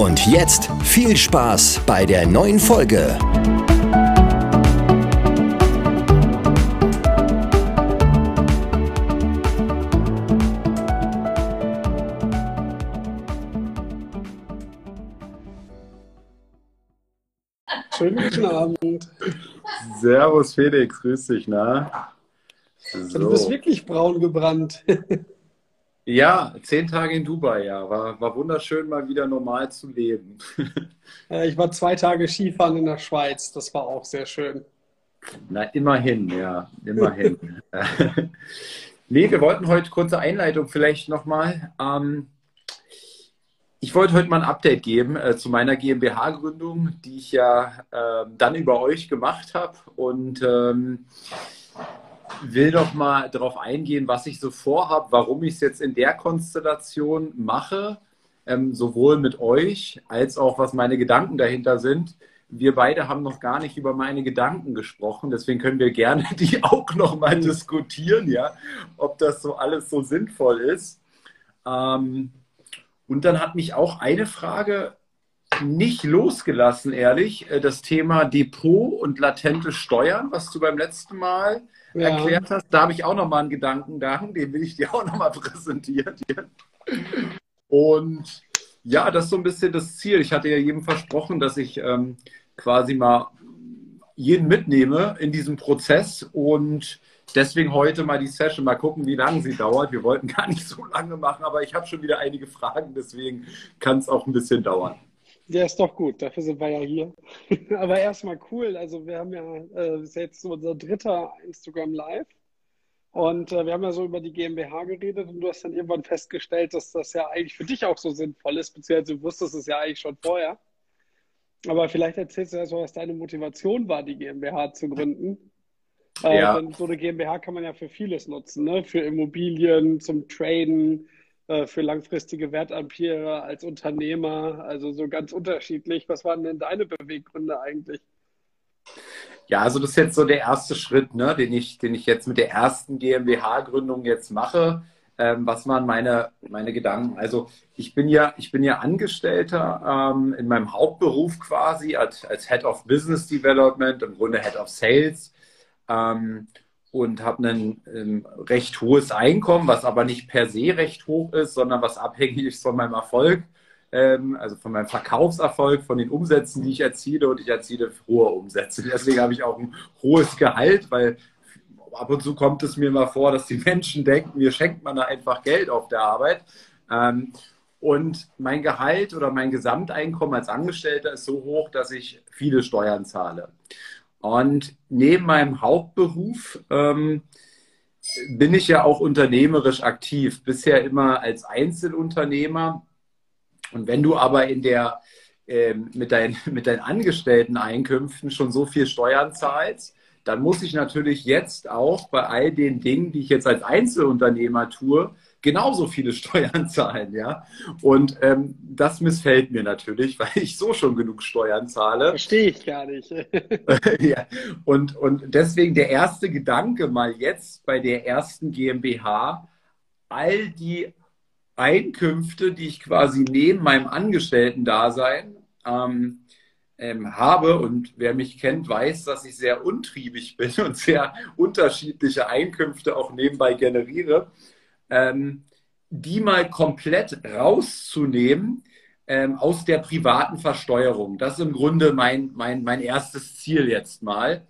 Und jetzt viel Spaß bei der neuen Folge. Schönen guten Abend. Servus Felix, grüß dich, na? So. Du bist wirklich braun gebrannt. Ja, zehn Tage in Dubai, ja. War, war wunderschön, mal wieder normal zu leben. Ich war zwei Tage Skifahren in der Schweiz. Das war auch sehr schön. Na, immerhin, ja, immerhin. nee, wir wollten heute kurze Einleitung vielleicht nochmal. Ähm, ich wollte heute mal ein Update geben äh, zu meiner GmbH-Gründung, die ich ja äh, dann über euch gemacht habe. Und ähm, will noch mal darauf eingehen, was ich so vorhabe, warum ich es jetzt in der Konstellation mache, ähm, sowohl mit euch als auch was meine Gedanken dahinter sind. Wir beide haben noch gar nicht über meine Gedanken gesprochen, deswegen können wir gerne die auch noch mal mhm. diskutieren, ja, ob das so alles so sinnvoll ist. Ähm, und dann hat mich auch eine Frage nicht losgelassen, ehrlich, äh, das Thema Depot und latente Steuern, was du beim letzten Mal ja. erklärt hast. Da habe ich auch noch mal einen Gedankengang, den will ich dir auch noch mal präsentieren. Und ja, das ist so ein bisschen das Ziel. Ich hatte ja jedem versprochen, dass ich ähm, quasi mal jeden mitnehme in diesem Prozess und deswegen heute mal die Session. Mal gucken, wie lange sie dauert. Wir wollten gar nicht so lange machen, aber ich habe schon wieder einige Fragen, deswegen kann es auch ein bisschen dauern. Ja, ist doch gut, dafür sind wir ja hier. Aber erstmal cool, also wir haben ja, äh, ist jetzt unser dritter Instagram Live und äh, wir haben ja so über die GmbH geredet und du hast dann irgendwann festgestellt, dass das ja eigentlich für dich auch so sinnvoll ist, beziehungsweise du wusstest es ja eigentlich schon vorher. Aber vielleicht erzählst du erst mal, was deine Motivation war, die GmbH zu gründen. Äh, ja. so eine GmbH kann man ja für vieles nutzen, ne? für Immobilien, zum Traden, äh, für langfristige Wertpapiere als Unternehmer, also so ganz unterschiedlich. Was waren denn deine Beweggründe eigentlich? Ja, also das ist jetzt so der erste Schritt, ne, den, ich, den ich jetzt mit der ersten GmbH-Gründung jetzt mache. Ähm, was waren meine, meine Gedanken? Also ich bin ja, ich bin ja Angestellter ähm, in meinem Hauptberuf quasi als, als Head of Business Development, im Grunde Head of Sales. Ähm, und habe ein ähm, recht hohes Einkommen, was aber nicht per se recht hoch ist, sondern was abhängig ist von meinem Erfolg, ähm, also von meinem Verkaufserfolg, von den Umsätzen, die ich erziele und ich erziele hohe Umsätze. Deswegen habe ich auch ein hohes Gehalt, weil ab und zu kommt es mir mal vor, dass die Menschen denken, mir schenkt man da einfach Geld auf der Arbeit. Ähm, und mein Gehalt oder mein Gesamteinkommen als Angestellter ist so hoch, dass ich viele Steuern zahle. Und neben meinem Hauptberuf ähm, bin ich ja auch unternehmerisch aktiv, bisher immer als Einzelunternehmer. Und wenn du aber in der, äh, mit, dein, mit deinen Angestellten-Einkünften schon so viel Steuern zahlst, dann muss ich natürlich jetzt auch bei all den Dingen, die ich jetzt als Einzelunternehmer tue, genauso viele Steuern zahlen, ja. Und ähm, das missfällt mir natürlich, weil ich so schon genug Steuern zahle. Verstehe ich gar nicht. ja. Und, und deswegen der erste Gedanke mal jetzt bei der ersten GmbH, all die Einkünfte, die ich quasi neben meinem Angestellten-Dasein ähm, ähm, habe und wer mich kennt, weiß, dass ich sehr untriebig bin und sehr unterschiedliche Einkünfte auch nebenbei generiere ähm, die mal komplett rauszunehmen ähm, aus der privaten Versteuerung. Das ist im Grunde mein, mein, mein erstes Ziel jetzt mal.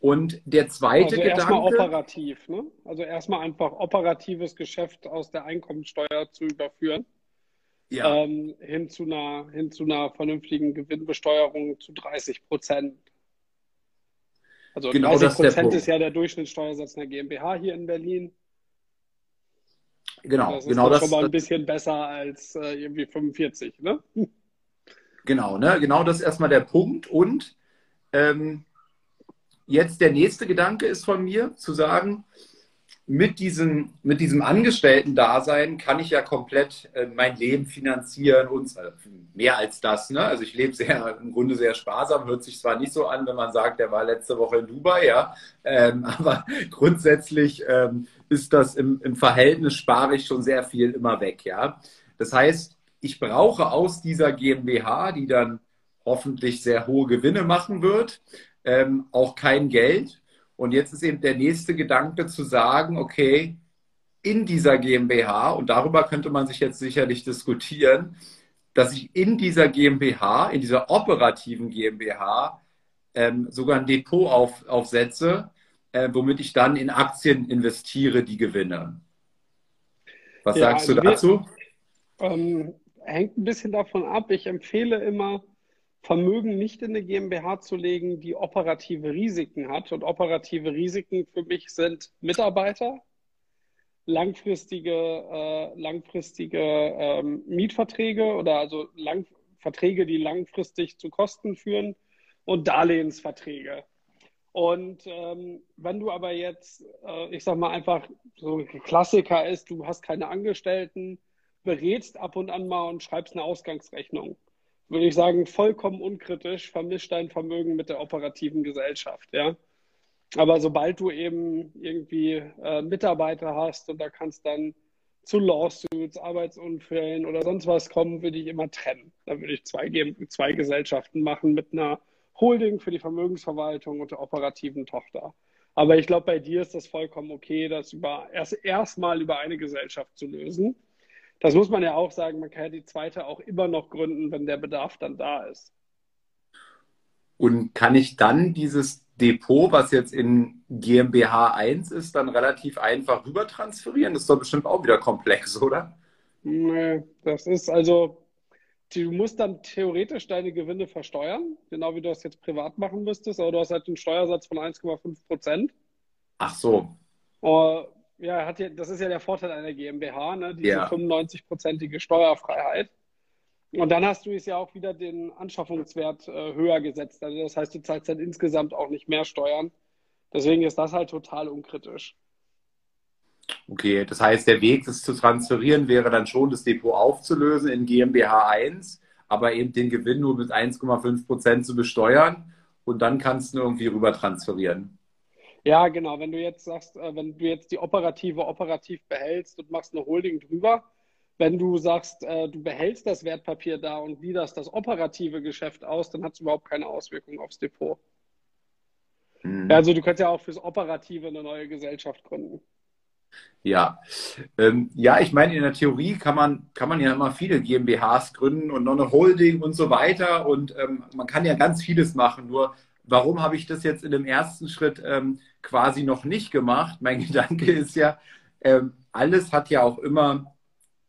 Und der zweite also Gedanke. Erstmal operativ, ne? Also erstmal einfach operatives Geschäft aus der Einkommensteuer zu überführen. Ja. Ähm, hin, zu einer, hin zu einer vernünftigen Gewinnbesteuerung zu 30 Prozent. Also genau 30 Prozent ist ja der Durchschnittssteuersatz einer GmbH hier in Berlin. Genau, das genau ist das. schon mal ein bisschen besser als äh, irgendwie 45, ne? Genau, ne? genau das ist erstmal der Punkt. Und ähm, jetzt der nächste Gedanke ist von mir, zu sagen, mit diesem, mit diesem Angestellten-Dasein kann ich ja komplett äh, mein Leben finanzieren und äh, mehr als das. Ne? Also ich lebe sehr, im Grunde sehr sparsam, hört sich zwar nicht so an, wenn man sagt, der war letzte Woche in Dubai, ja, ähm, aber grundsätzlich ähm, ist das im, im Verhältnis, spare ich schon sehr viel immer weg, ja. Das heißt, ich brauche aus dieser GmbH, die dann hoffentlich sehr hohe Gewinne machen wird, ähm, auch kein Geld, und jetzt ist eben der nächste Gedanke zu sagen, okay, in dieser GmbH, und darüber könnte man sich jetzt sicherlich diskutieren, dass ich in dieser GmbH, in dieser operativen GmbH, ähm, sogar ein Depot auf, aufsetze, äh, womit ich dann in Aktien investiere, die gewinne. Was ja, sagst also du dazu? Wir, ähm, hängt ein bisschen davon ab. Ich empfehle immer, Vermögen nicht in eine GmbH zu legen, die operative Risiken hat. Und operative Risiken für mich sind Mitarbeiter, langfristige, äh, langfristige ähm, Mietverträge oder also lang, Verträge, die langfristig zu Kosten führen und Darlehensverträge. Und ähm, wenn du aber jetzt, äh, ich sag mal einfach, so ein Klassiker ist, du hast keine Angestellten, berätst ab und an mal und schreibst eine Ausgangsrechnung würde ich sagen, vollkommen unkritisch, vermischt dein Vermögen mit der operativen Gesellschaft, ja. Aber sobald du eben irgendwie äh, Mitarbeiter hast und da kannst dann zu Lawsuits, Arbeitsunfällen oder sonst was kommen, würde ich immer trennen. Da würde ich zwei, zwei Gesellschaften machen mit einer Holding für die Vermögensverwaltung und der operativen Tochter. Aber ich glaube, bei dir ist das vollkommen okay, das über erst erstmal über eine Gesellschaft zu lösen das muss man ja auch sagen, man kann ja die zweite auch immer noch gründen, wenn der Bedarf dann da ist. Und kann ich dann dieses Depot, was jetzt in GmbH 1 ist, dann relativ einfach rüber transferieren? Das ist doch bestimmt auch wieder komplex, oder? Nee, das ist also, du musst dann theoretisch deine Gewinne versteuern, genau wie du das jetzt privat machen müsstest, aber du hast halt einen Steuersatz von 1,5 Prozent. Ach so. Uh, ja, hat ja, das ist ja der Vorteil einer GmbH, ne? diese ja. 95-prozentige Steuerfreiheit. Und dann hast du es ja auch wieder den Anschaffungswert äh, höher gesetzt. Also das heißt, du zahlst dann insgesamt auch nicht mehr Steuern. Deswegen ist das halt total unkritisch. Okay, das heißt, der Weg, das zu transferieren, wäre dann schon, das Depot aufzulösen in GmbH 1, aber eben den Gewinn nur mit 1,5 Prozent zu besteuern und dann kannst du irgendwie rüber transferieren. Ja, genau. Wenn du jetzt sagst, äh, wenn du jetzt die operative operativ behältst und machst eine Holding drüber, wenn du sagst, äh, du behältst das Wertpapier da und gliederst das operative Geschäft aus, dann hat es überhaupt keine Auswirkung aufs Depot. Mhm. Also du könntest ja auch fürs Operative eine neue Gesellschaft gründen. Ja, ähm, ja, ich meine, in der Theorie kann man, kann man ja immer viele GmbHs gründen und noch eine Holding und so weiter und ähm, man kann ja ganz vieles machen. Nur warum habe ich das jetzt in dem ersten Schritt ähm, quasi noch nicht gemacht? Mein Gedanke ist ja, ähm, alles hat ja auch immer,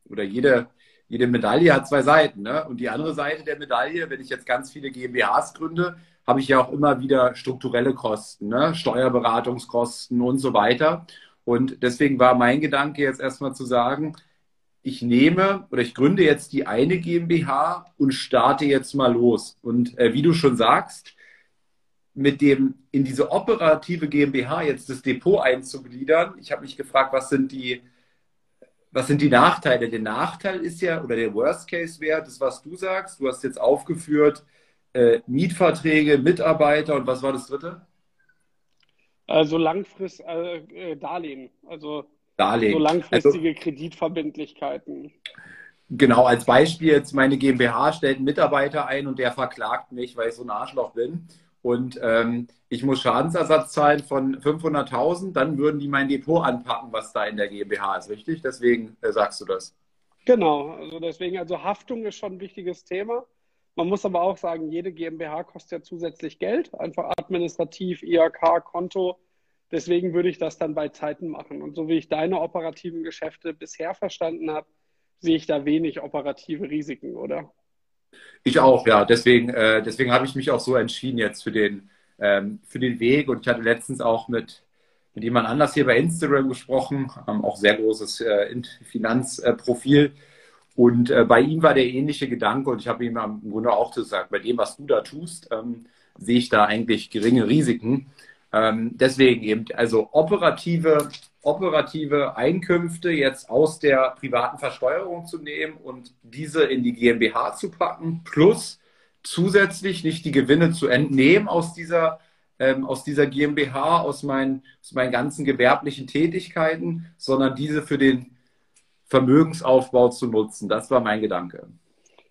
oder jede, jede Medaille hat zwei Seiten. Ne? Und die andere Seite der Medaille, wenn ich jetzt ganz viele GmbHs gründe, habe ich ja auch immer wieder strukturelle Kosten, ne? Steuerberatungskosten und so weiter. Und deswegen war mein Gedanke jetzt erstmal zu sagen, ich nehme oder ich gründe jetzt die eine GmbH und starte jetzt mal los. Und äh, wie du schon sagst, mit dem in diese operative GmbH jetzt das Depot einzugliedern. Ich habe mich gefragt, was sind die, was sind die Nachteile? Der Nachteil ist ja, oder der Worst Case wäre, das, was du sagst. Du hast jetzt aufgeführt, äh, Mietverträge, Mitarbeiter und was war das dritte? Also langfrist äh, äh, Darlehen, also Darlehen. so langfristige also, Kreditverbindlichkeiten. Genau, als Beispiel jetzt meine GmbH stellt einen Mitarbeiter ein und der verklagt mich, weil ich so ein Arschloch bin und ähm, ich muss Schadensersatz zahlen von 500.000, dann würden die mein Depot anpacken, was da in der GmbH ist, richtig? Deswegen äh, sagst du das. Genau, also deswegen, also Haftung ist schon ein wichtiges Thema. Man muss aber auch sagen, jede GmbH kostet ja zusätzlich Geld, einfach administrativ, IHK, Konto. Deswegen würde ich das dann bei Zeiten machen. Und so wie ich deine operativen Geschäfte bisher verstanden habe, sehe ich da wenig operative Risiken, oder? Ich auch, ja. Deswegen, äh, deswegen habe ich mich auch so entschieden jetzt für den, ähm, für den Weg. Und ich hatte letztens auch mit, mit jemand anders hier bei Instagram gesprochen, ähm, auch sehr großes äh, Finanzprofil. Und äh, bei ihm war der ähnliche Gedanke und ich habe ihm im Grunde auch gesagt, bei dem, was du da tust, ähm, sehe ich da eigentlich geringe Risiken. Ähm, deswegen eben, also operative, operative Einkünfte jetzt aus der privaten Versteuerung zu nehmen und diese in die GmbH zu packen, plus zusätzlich nicht die Gewinne zu entnehmen aus dieser, ähm, aus dieser GmbH, aus meinen, aus meinen ganzen gewerblichen Tätigkeiten, sondern diese für den Vermögensaufbau zu nutzen. Das war mein Gedanke.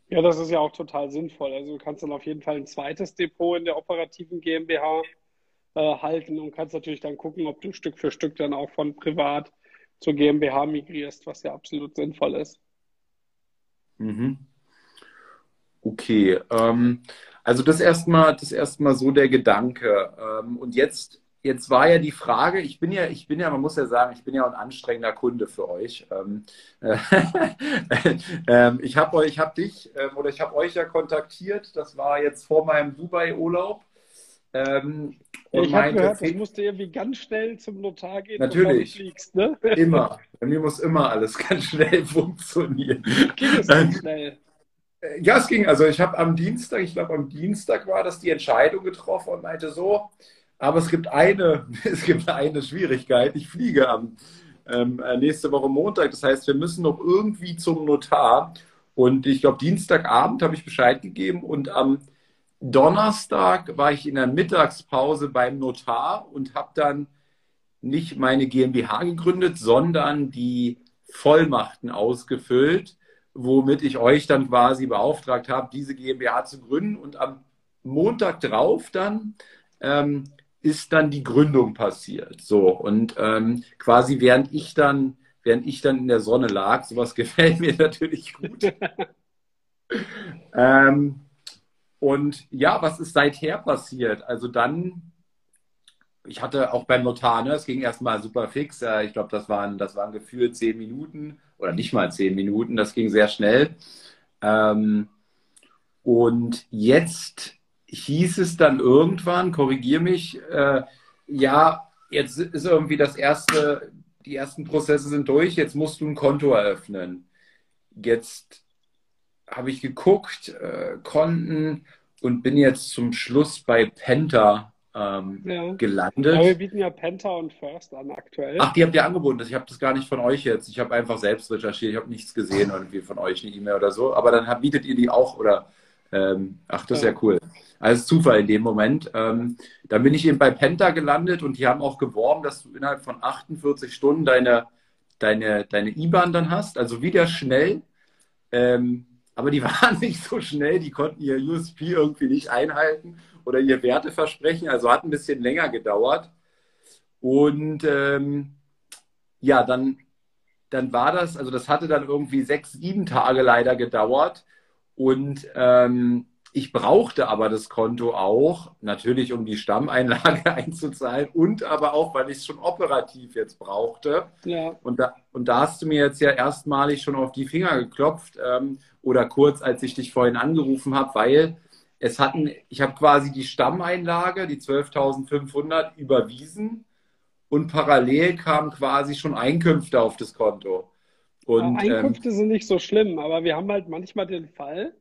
Ja, das ist ja auch total sinnvoll. Also du kannst dann auf jeden Fall ein zweites Depot in der operativen GmbH äh, halten und kannst natürlich dann gucken, ob du Stück für Stück dann auch von privat zur GmbH migrierst, was ja absolut sinnvoll ist. Mhm. Okay, ähm, also das erstmal, das erstmal so der Gedanke. Ähm, und jetzt Jetzt war ja die Frage, ich bin ja, ich bin ja, man muss ja sagen, ich bin ja ein anstrengender Kunde für euch. Ähm, äh, ähm, ich habe euch, ich habe dich ähm, oder ich habe euch ja kontaktiert. Das war jetzt vor meinem Dubai-Urlaub. Ähm, ich habe gehört, das musste irgendwie ganz schnell zum Notar gehen, Natürlich. du fliegst, ne? Immer. Bei mir muss immer alles ganz schnell funktionieren. Ging es ganz schnell? Äh, ja, es ging. Also ich habe am Dienstag, ich glaube am Dienstag war das die Entscheidung getroffen und meinte so, aber es gibt eine, es gibt eine Schwierigkeit. Ich fliege am ähm, äh, nächste Woche Montag. Das heißt, wir müssen noch irgendwie zum Notar. Und ich glaube, Dienstagabend habe ich Bescheid gegeben und am Donnerstag war ich in der Mittagspause beim Notar und habe dann nicht meine GmbH gegründet, sondern die Vollmachten ausgefüllt, womit ich euch dann quasi beauftragt habe, diese GmbH zu gründen. Und am Montag drauf dann ähm, ist dann die Gründung passiert. So, und ähm, quasi während ich dann, während ich dann in der Sonne lag, sowas gefällt mir natürlich gut. ähm, und ja, was ist seither passiert? Also dann, ich hatte auch beim Notar, ne, es ging erstmal super fix. Äh, ich glaube, das waren, das waren gefühlt zehn Minuten oder nicht mal zehn Minuten, das ging sehr schnell. Ähm, und jetzt hieß es dann irgendwann, korrigier mich, äh, ja, jetzt ist irgendwie das erste, die ersten Prozesse sind durch, jetzt musst du ein Konto eröffnen. Jetzt habe ich geguckt, äh, Konten und bin jetzt zum Schluss bei Penta ähm, ja. gelandet. Aber wir bieten ja Penta und First an aktuell. Ach, die habt ihr angeboten. Ich habe das gar nicht von euch jetzt. Ich habe einfach selbst recherchiert. Ich habe nichts gesehen irgendwie von euch, eine E-Mail oder so. Aber dann bietet ihr die auch oder ähm, ach, das ist ja cool. Also Zufall in dem Moment. Ähm, dann bin ich eben bei Penta gelandet und die haben auch geworben, dass du innerhalb von 48 Stunden deine, deine, deine IBAN dann hast. Also wieder schnell. Ähm, aber die waren nicht so schnell, die konnten ihr USP irgendwie nicht einhalten oder ihr Werteversprechen. Also hat ein bisschen länger gedauert. Und ähm, ja, dann, dann war das, also das hatte dann irgendwie sechs, sieben Tage leider gedauert. Und ähm, ich brauchte aber das Konto auch, natürlich um die Stammeinlage einzuzahlen und aber auch, weil ich es schon operativ jetzt brauchte. Ja. Und, da, und da hast du mir jetzt ja erstmalig schon auf die Finger geklopft ähm, oder kurz, als ich dich vorhin angerufen habe, weil es hatten, ich habe quasi die Stammeinlage, die 12.500 überwiesen und parallel kamen quasi schon Einkünfte auf das Konto. Und, Einkünfte ähm, sind nicht so schlimm, aber wir haben halt manchmal den Fall,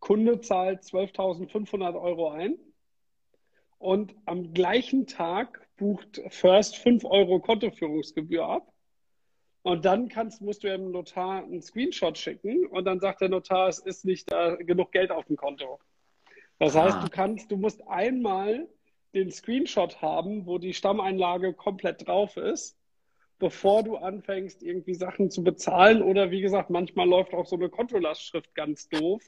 Kunde zahlt 12.500 Euro ein und am gleichen Tag bucht First 5 Euro Kontoführungsgebühr ab. Und dann kannst, musst du dem Notar einen Screenshot schicken und dann sagt der Notar, es ist nicht da genug Geld auf dem Konto. Das heißt, ah. du kannst, du musst einmal den Screenshot haben, wo die Stammeinlage komplett drauf ist bevor du anfängst, irgendwie Sachen zu bezahlen. Oder wie gesagt, manchmal läuft auch so eine Kontolastschrift ganz doof.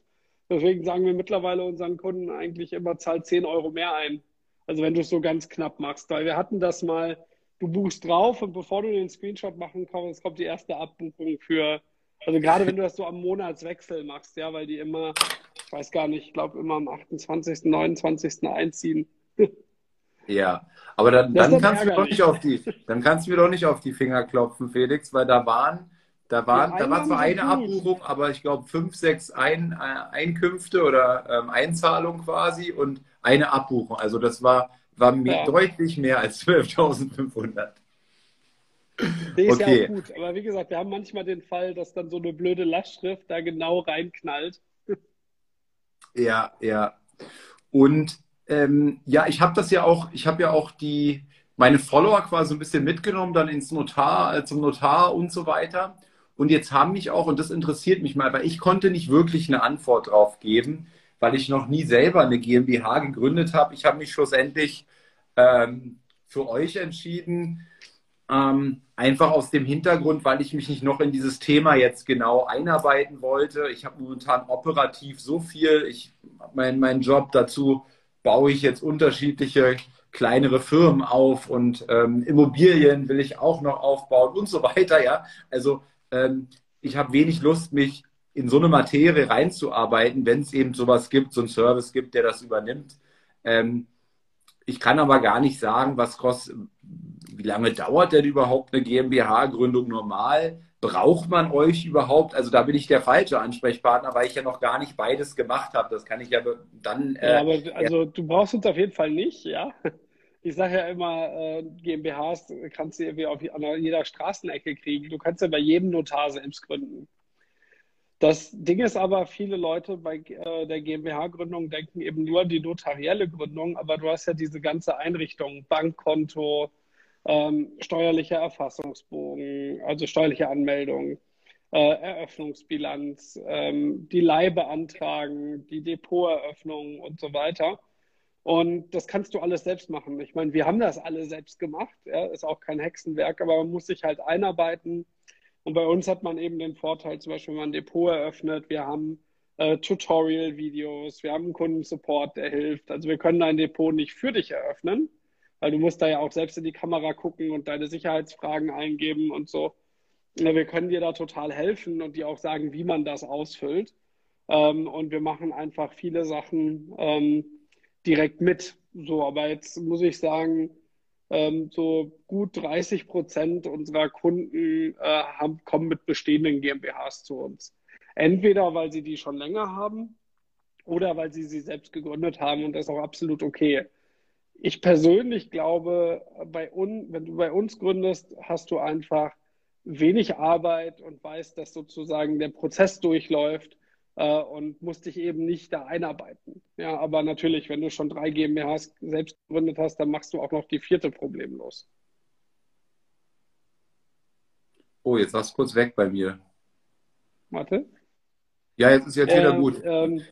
Deswegen sagen wir mittlerweile unseren Kunden eigentlich immer, zahl 10 Euro mehr ein. Also wenn du es so ganz knapp machst. Weil wir hatten das mal, du buchst drauf und bevor du den Screenshot machen kannst, kommt die erste Abbuchung für, also gerade wenn du das so am Monatswechsel machst, ja, weil die immer, ich weiß gar nicht, ich glaube immer am 28., 29. einziehen. Ja, aber dann, dann kannst du doch nicht auf die, dann kannst du mir doch nicht auf die Finger klopfen, Felix, weil da waren, da waren, da war zwar eine Abbuchung, aber ich glaube fünf, sechs Ein, äh, Einkünfte oder ähm, Einzahlungen quasi und eine Abbuchung. Also das war, war ja. deutlich mehr als 12.500. Nee, ist okay. ja auch gut. Aber wie gesagt, wir haben manchmal den Fall, dass dann so eine blöde Lastschrift da genau reinknallt. Ja, ja. Und ähm, ja, ich habe das ja auch, ich habe ja auch die, meine Follower quasi ein bisschen mitgenommen, dann ins Notar, äh, zum Notar und so weiter. Und jetzt haben mich auch, und das interessiert mich mal, weil ich konnte nicht wirklich eine Antwort drauf geben, weil ich noch nie selber eine GmbH gegründet habe. Ich habe mich schlussendlich ähm, für euch entschieden, ähm, einfach aus dem Hintergrund, weil ich mich nicht noch in dieses Thema jetzt genau einarbeiten wollte. Ich habe momentan operativ so viel. Ich mein, meinen Job dazu baue ich jetzt unterschiedliche kleinere Firmen auf und ähm, Immobilien will ich auch noch aufbauen und so weiter. Ja, also ähm, ich habe wenig Lust, mich in so eine Materie reinzuarbeiten, wenn es eben sowas gibt, so einen Service gibt, der das übernimmt. Ähm, ich kann aber gar nicht sagen, was kostet, wie lange dauert denn überhaupt eine GmbH-Gründung normal? Braucht man euch überhaupt? Also da bin ich der falsche Ansprechpartner, weil ich ja noch gar nicht beides gemacht habe. Das kann ich ja dann. Äh, ja, aber also du brauchst uns auf jeden Fall nicht, ja. Ich sage ja immer, äh, GmbHs kannst du irgendwie auf jeder Straßenecke kriegen. Du kannst ja bei jedem Notar selbst gründen. Das Ding ist aber, viele Leute bei äh, der GmbH-Gründung denken eben nur an die notarielle Gründung, aber du hast ja diese ganze Einrichtung, Bankkonto, ähm, steuerlicher Erfassungsbogen, also steuerliche Anmeldung, äh, Eröffnungsbilanz, ähm, die Leih beantragen, die Depoteröffnung und so weiter. Und das kannst du alles selbst machen. Ich meine, wir haben das alle selbst gemacht, ja, ist auch kein Hexenwerk, aber man muss sich halt einarbeiten und bei uns hat man eben den Vorteil, zum Beispiel, wenn man ein Depot eröffnet, wir haben äh, Tutorial-Videos, wir haben einen Kundensupport, der hilft. Also wir können dein Depot nicht für dich eröffnen, weil du musst da ja auch selbst in die Kamera gucken und deine Sicherheitsfragen eingeben und so. Wir können dir da total helfen und dir auch sagen, wie man das ausfüllt. Ähm, und wir machen einfach viele Sachen ähm, direkt mit. So, aber jetzt muss ich sagen, ähm, so gut 30 Prozent unserer Kunden äh, haben, kommen mit bestehenden GmbHs zu uns. Entweder weil sie die schon länger haben oder weil sie sie selbst gegründet haben und das ist auch absolut okay. Ich persönlich glaube, bei un, wenn du bei uns gründest, hast du einfach wenig Arbeit und weißt, dass sozusagen der Prozess durchläuft äh, und musst dich eben nicht da einarbeiten. Ja, aber natürlich, wenn du schon drei GmbHs selbst gegründet hast, dann machst du auch noch die vierte problemlos. Oh, jetzt warst du kurz weg bei mir. Warte. Ja, jetzt ist jetzt wieder äh, gut. Ähm,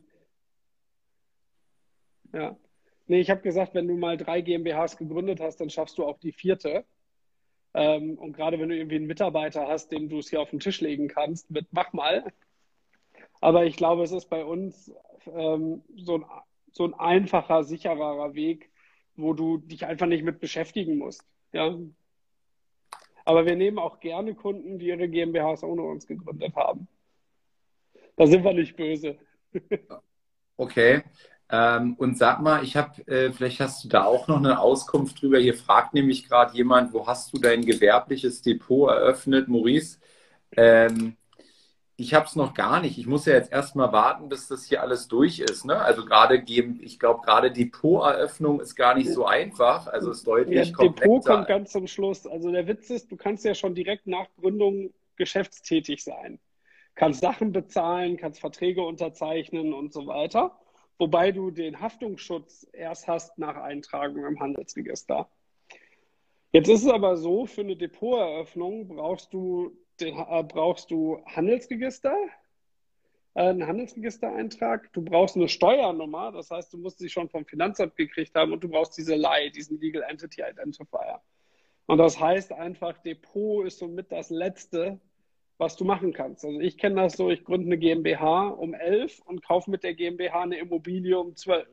ja. Nee, ich habe gesagt, wenn du mal drei GmbHs gegründet hast, dann schaffst du auch die vierte. Ähm, und gerade wenn du irgendwie einen Mitarbeiter hast, dem du es hier auf den Tisch legen kannst, mit mach mal, aber ich glaube, es ist bei uns ähm, so, ein, so ein einfacher, sicherer Weg, wo du dich einfach nicht mit beschäftigen musst. Ja? Aber wir nehmen auch gerne Kunden, die ihre GmbHs ohne uns gegründet haben. Da sind wir nicht böse. Okay. Ähm, und sag mal, ich habe, äh, vielleicht hast du da auch noch eine Auskunft drüber. Hier fragt nämlich gerade jemand, wo hast du dein gewerbliches Depot eröffnet, Maurice? Ähm, ich habe es noch gar nicht. Ich muss ja jetzt erstmal warten, bis das hier alles durch ist. Ne? Also gerade geben, ich glaube, gerade Depoteröffnung ist gar nicht so einfach. Also ist deutlich ja, komplexer. Depot kommt ganz zum Schluss. Also der Witz ist, du kannst ja schon direkt nach Gründung geschäftstätig sein. Kannst Sachen bezahlen, kannst Verträge unterzeichnen und so weiter. Wobei du den Haftungsschutz erst hast nach Eintragung im Handelsregister. Jetzt ist es aber so, für eine Depoteröffnung brauchst du den, äh, brauchst du Handelsregister, äh, einen Handelsregistereintrag, du brauchst eine Steuernummer, das heißt, du musst sie schon vom Finanzamt gekriegt haben und du brauchst diese LEI, diesen Legal Entity Identifier. Und das heißt einfach, Depot ist somit das Letzte, was du machen kannst. Also ich kenne das so, ich gründe eine GmbH um 11 und kaufe mit der GmbH eine Immobilie um 12.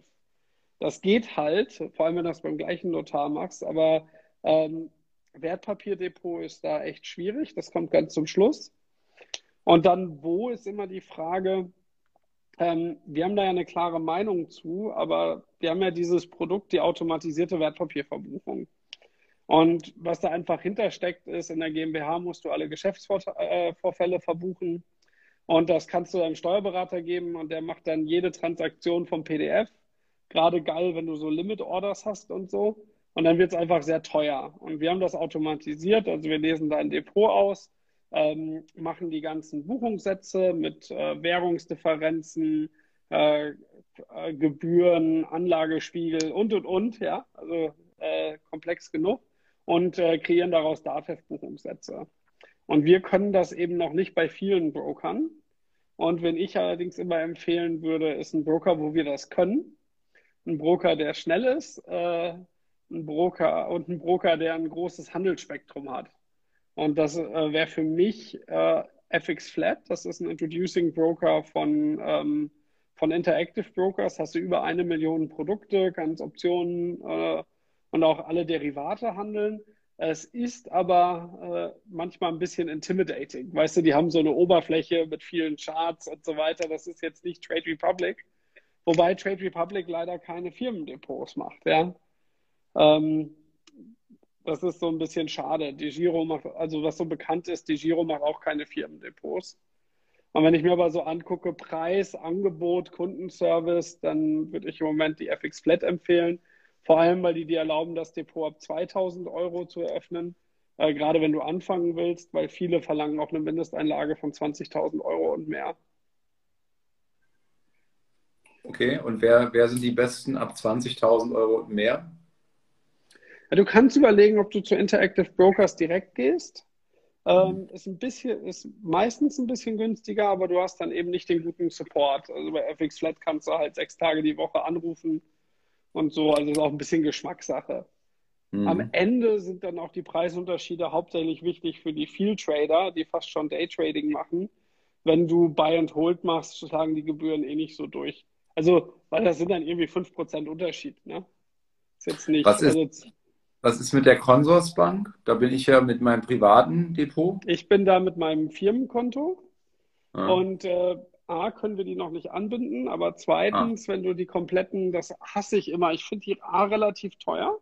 Das geht halt, vor allem wenn du das beim gleichen Notar machst, aber ähm, Wertpapierdepot ist da echt schwierig. Das kommt ganz zum Schluss. Und dann, wo ist immer die Frage, ähm, wir haben da ja eine klare Meinung zu, aber wir haben ja dieses Produkt, die automatisierte Wertpapierverbuchung. Und was da einfach hintersteckt, ist, in der GmbH musst du alle Geschäftsvorfälle verbuchen. Und das kannst du deinem Steuerberater geben und der macht dann jede Transaktion vom PDF. Gerade geil, wenn du so Limit Orders hast und so. Und dann wird es einfach sehr teuer. Und wir haben das automatisiert. Also wir lesen da ein Depot aus, ähm, machen die ganzen Buchungssätze mit äh, Währungsdifferenzen, äh, äh, Gebühren, Anlagespiegel und, und, und. Ja, also äh, komplex genug. Und äh, kreieren daraus DATEV-Buchungssätze. Und wir können das eben noch nicht bei vielen Brokern. Und wenn ich allerdings immer empfehlen würde, ist ein Broker, wo wir das können. Ein Broker, der schnell ist, äh, ein Broker und ein Broker, der ein großes Handelsspektrum hat. Und das äh, wäre für mich äh, FX Flat. Das ist ein Introducing Broker von, ähm, von Interactive Brokers. Hast du über eine Million Produkte, kannst Optionen äh, und auch alle Derivate handeln. Es ist aber äh, manchmal ein bisschen intimidating. Weißt du, die haben so eine Oberfläche mit vielen Charts und so weiter. Das ist jetzt nicht Trade Republic. Wobei Trade Republic leider keine Firmendepots macht, ja. Ähm, das ist so ein bisschen schade. Die Giro macht, also was so bekannt ist, die Giro macht auch keine Firmendepots. Und wenn ich mir aber so angucke, Preis, Angebot, Kundenservice, dann würde ich im Moment die FX Flat empfehlen. Vor allem, weil die dir erlauben, das Depot ab 2000 Euro zu eröffnen. Äh, gerade wenn du anfangen willst, weil viele verlangen auch eine Mindesteinlage von 20.000 Euro und mehr. Okay, und wer, wer sind die besten ab 20.000 Euro und mehr? Ja, du kannst überlegen, ob du zu Interactive Brokers direkt gehst. Ähm, mhm. ist ein bisschen, ist meistens ein bisschen günstiger, aber du hast dann eben nicht den guten Support. Also bei FX Flat kannst du halt sechs Tage die Woche anrufen und so. Also ist auch ein bisschen Geschmackssache. Mhm. Am Ende sind dann auch die Preisunterschiede hauptsächlich wichtig für die Field Trader, die fast schon Daytrading machen. Wenn du Buy and Hold machst, schlagen die Gebühren eh nicht so durch. Also, weil das sind dann irgendwie 5% Unterschied. Ne? Ist jetzt nicht. Was ist, also, was ist mit der Consorsbank? Da bin ich ja mit meinem privaten Depot. Ich bin da mit meinem Firmenkonto. Ah. Und äh, A, können wir die noch nicht anbinden, aber zweitens, ah. wenn du die kompletten, das hasse ich immer, ich finde die A relativ teuer.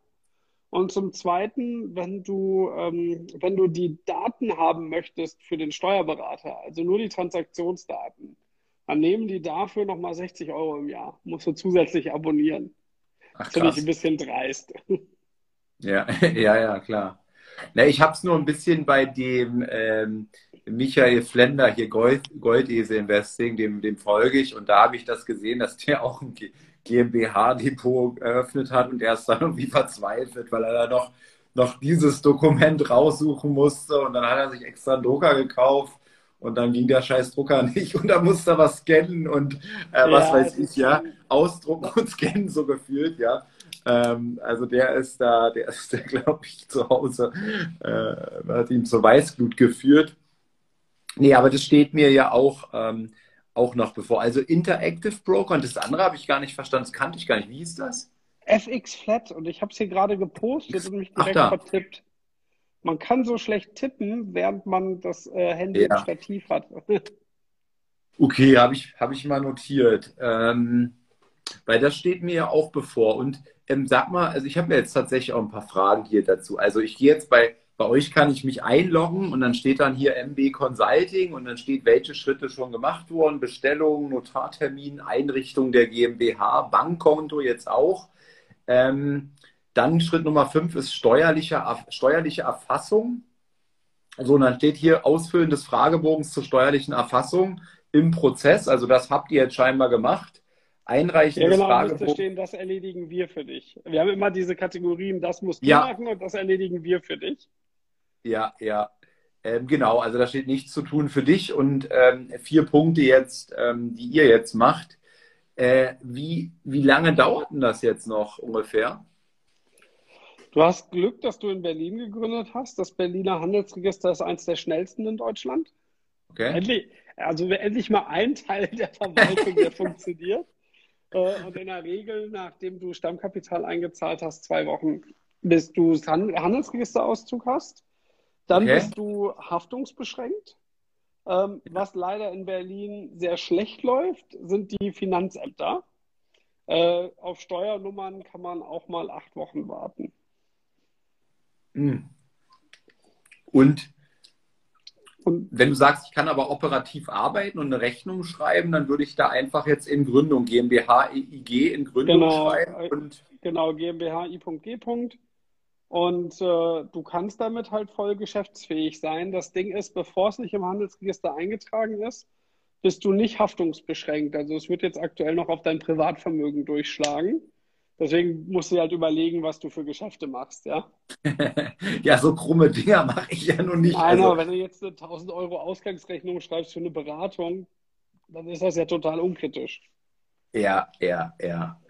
Und zum Zweiten, wenn du, ähm, wenn du die Daten haben möchtest für den Steuerberater, also nur die Transaktionsdaten, dann nehmen die dafür nochmal 60 Euro im Jahr. Musst du zusätzlich abonnieren. Ach, das finde ich ein bisschen dreist. Ja, ja, ja, klar. Na, ich habe es nur ein bisschen bei dem ähm, Michael Flender hier Gold, Goldesel Investing, dem, dem folge ich und da habe ich das gesehen, dass der auch ein GmbH-Depot eröffnet hat und er ist dann irgendwie verzweifelt, weil er da noch, noch dieses Dokument raussuchen musste und dann hat er sich extra einen Drucker gekauft und dann ging der scheiß Drucker nicht und da musste er was scannen und äh, was ja, weiß ich, ja, ausdrucken und scannen so gefühlt, ja. Ähm, also der ist da, der ist da, glaube ich, zu Hause, äh, hat ihm zur Weißglut geführt. Nee, aber das steht mir ja auch, ähm, auch noch bevor. Also Interactive Broker und das andere habe ich gar nicht verstanden, das kannte ich gar nicht. Wie hieß das? FX Flat und ich habe es hier gerade gepostet und mich direkt Ach, vertippt. Man kann so schlecht tippen, während man das äh, Handy ja. im Stativ hat. okay, habe ich, hab ich mal notiert. Ähm, weil das steht mir ja auch bevor. Und ähm, sag mal, also ich habe mir jetzt tatsächlich auch ein paar Fragen hier dazu. Also ich gehe jetzt bei, bei euch kann ich mich einloggen und dann steht dann hier MB Consulting und dann steht, welche Schritte schon gemacht wurden, Bestellung, Notartermin, Einrichtung der GmbH, Bankkonto jetzt auch. Ähm, dann Schritt Nummer fünf ist steuerliche, steuerliche Erfassung. So, und dann steht hier Ausfüllen des Fragebogens zur steuerlichen Erfassung im Prozess. Also das habt ihr jetzt scheinbar gemacht. Einreichen ja, genau, müsste stehen, das erledigen wir für dich. Wir haben immer diese Kategorien, das musst du ja. machen und das erledigen wir für dich. Ja, ja. Ähm, genau, also da steht nichts zu tun für dich und ähm, vier Punkte jetzt, ähm, die ihr jetzt macht. Äh, wie, wie lange dauert denn das jetzt noch ungefähr? Du hast Glück, dass du in Berlin gegründet hast. Das Berliner Handelsregister ist eines der schnellsten in Deutschland. Okay. Endlich, also endlich mal ein Teil der Verwaltung, der funktioniert. Äh, und in der Regel, nachdem du Stammkapital eingezahlt hast, zwei Wochen, bis du Handelsregisterauszug hast. Dann okay. bist du haftungsbeschränkt. Ähm, was leider in Berlin sehr schlecht läuft, sind die Finanzämter. Äh, auf Steuernummern kann man auch mal acht Wochen warten. Hm. Und und wenn du sagst, ich kann aber operativ arbeiten und eine Rechnung schreiben, dann würde ich da einfach jetzt in Gründung GmbH IG in Gründung genau, schreiben. Und genau, GmbH I.G. und äh, du kannst damit halt voll geschäftsfähig sein. Das Ding ist, bevor es nicht im Handelsregister eingetragen ist, bist du nicht haftungsbeschränkt. Also es wird jetzt aktuell noch auf dein Privatvermögen durchschlagen. Deswegen musst du halt überlegen, was du für Geschäfte machst, ja. ja, so krumme Dinger mache ich ja nun nicht. Nein, also. aber wenn du jetzt eine 1000 Euro Ausgangsrechnung schreibst für eine Beratung, dann ist das ja total unkritisch. Ja, ja, ja.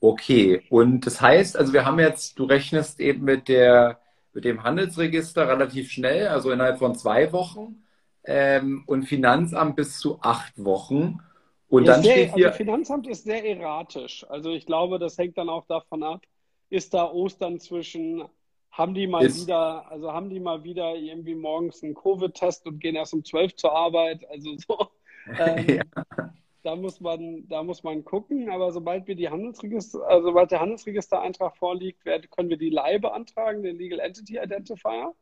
Okay, und das heißt, also wir haben jetzt, du rechnest eben mit der mit dem Handelsregister relativ schnell, also innerhalb von zwei Wochen ähm, und Finanzamt bis zu acht Wochen. Und ja, dann sehr, steht hier. Also Finanzamt ist sehr erratisch. Also ich glaube, das hängt dann auch davon ab, ist da Ostern zwischen, haben die mal ist, wieder, also haben die mal wieder irgendwie morgens einen Covid-Test und gehen erst um zwölf zur Arbeit. Also so. Ähm, ja da muss man, da muss man gucken. Aber sobald wir die Handelsregister, also sobald der Handelsregistereintrag vorliegt, können wir die Leih beantragen, den Legal Entity Identifier.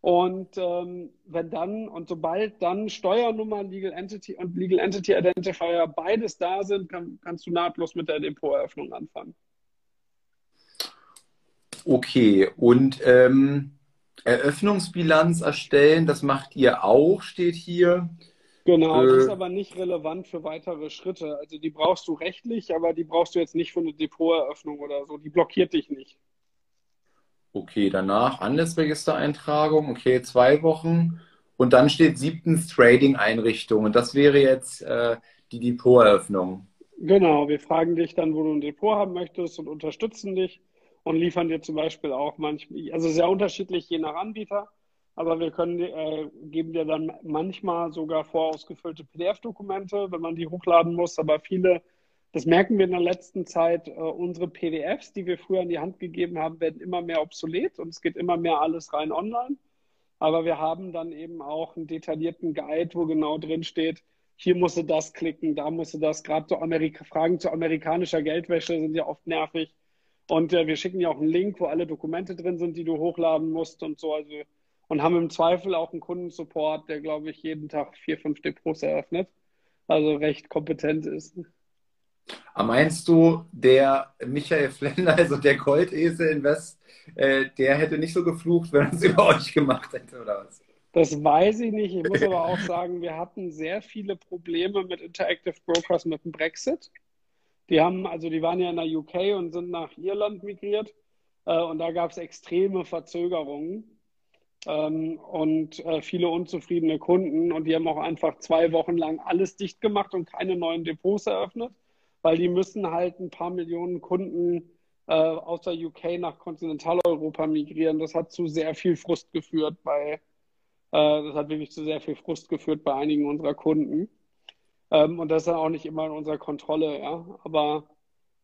Und ähm, wenn dann, und sobald dann Steuernummer, Legal Entity und Legal Entity Identifier beides da sind, kann, kannst du nahtlos mit der Depoteröffnung anfangen. Okay, und ähm, Eröffnungsbilanz erstellen, das macht ihr auch, steht hier. Genau, äh, die ist aber nicht relevant für weitere Schritte. Also die brauchst du rechtlich, aber die brauchst du jetzt nicht für eine Depoteröffnung oder so. Die blockiert dich nicht. Okay, danach Handelsregistereintragung, okay, zwei Wochen. Und dann steht siebtens Trading-Einrichtung. Und das wäre jetzt äh, die Depoteröffnung. Genau, wir fragen dich dann, wo du ein Depot haben möchtest und unterstützen dich und liefern dir zum Beispiel auch manchmal, also sehr unterschiedlich je nach Anbieter aber wir können, äh, geben dir dann manchmal sogar vorausgefüllte PDF-Dokumente, wenn man die hochladen muss. Aber viele, das merken wir in der letzten Zeit, äh, unsere PDFs, die wir früher in die Hand gegeben haben, werden immer mehr obsolet und es geht immer mehr alles rein online. Aber wir haben dann eben auch einen detaillierten Guide, wo genau drin steht, hier musst du das klicken, da musst du das. Gerade so Amerika Fragen zu amerikanischer Geldwäsche sind ja oft nervig. Und äh, wir schicken ja auch einen Link, wo alle Dokumente drin sind, die du hochladen musst und so. Also und haben im Zweifel auch einen Kundensupport, der, glaube ich, jeden Tag vier, fünf Depots eröffnet. Also recht kompetent ist. Aber meinst du, der Michael Flender, also der Goldesel Invest, äh, der hätte nicht so geflucht, wenn er es über euch gemacht hätte, oder was? Das weiß ich nicht. Ich muss aber auch sagen, wir hatten sehr viele Probleme mit Interactive Brokers mit dem Brexit. Die haben, also die waren ja in der UK und sind nach Irland migriert. Äh, und da gab es extreme Verzögerungen ähm, und äh, viele unzufriedene Kunden. Und die haben auch einfach zwei Wochen lang alles dicht gemacht und keine neuen Depots eröffnet, weil die müssen halt ein paar Millionen Kunden äh, aus der UK nach Kontinentaleuropa migrieren. Das hat zu sehr viel Frust geführt bei, äh, das hat wirklich zu sehr viel Frust geführt bei einigen unserer Kunden. Ähm, und das ist dann auch nicht immer in unserer Kontrolle, ja. Aber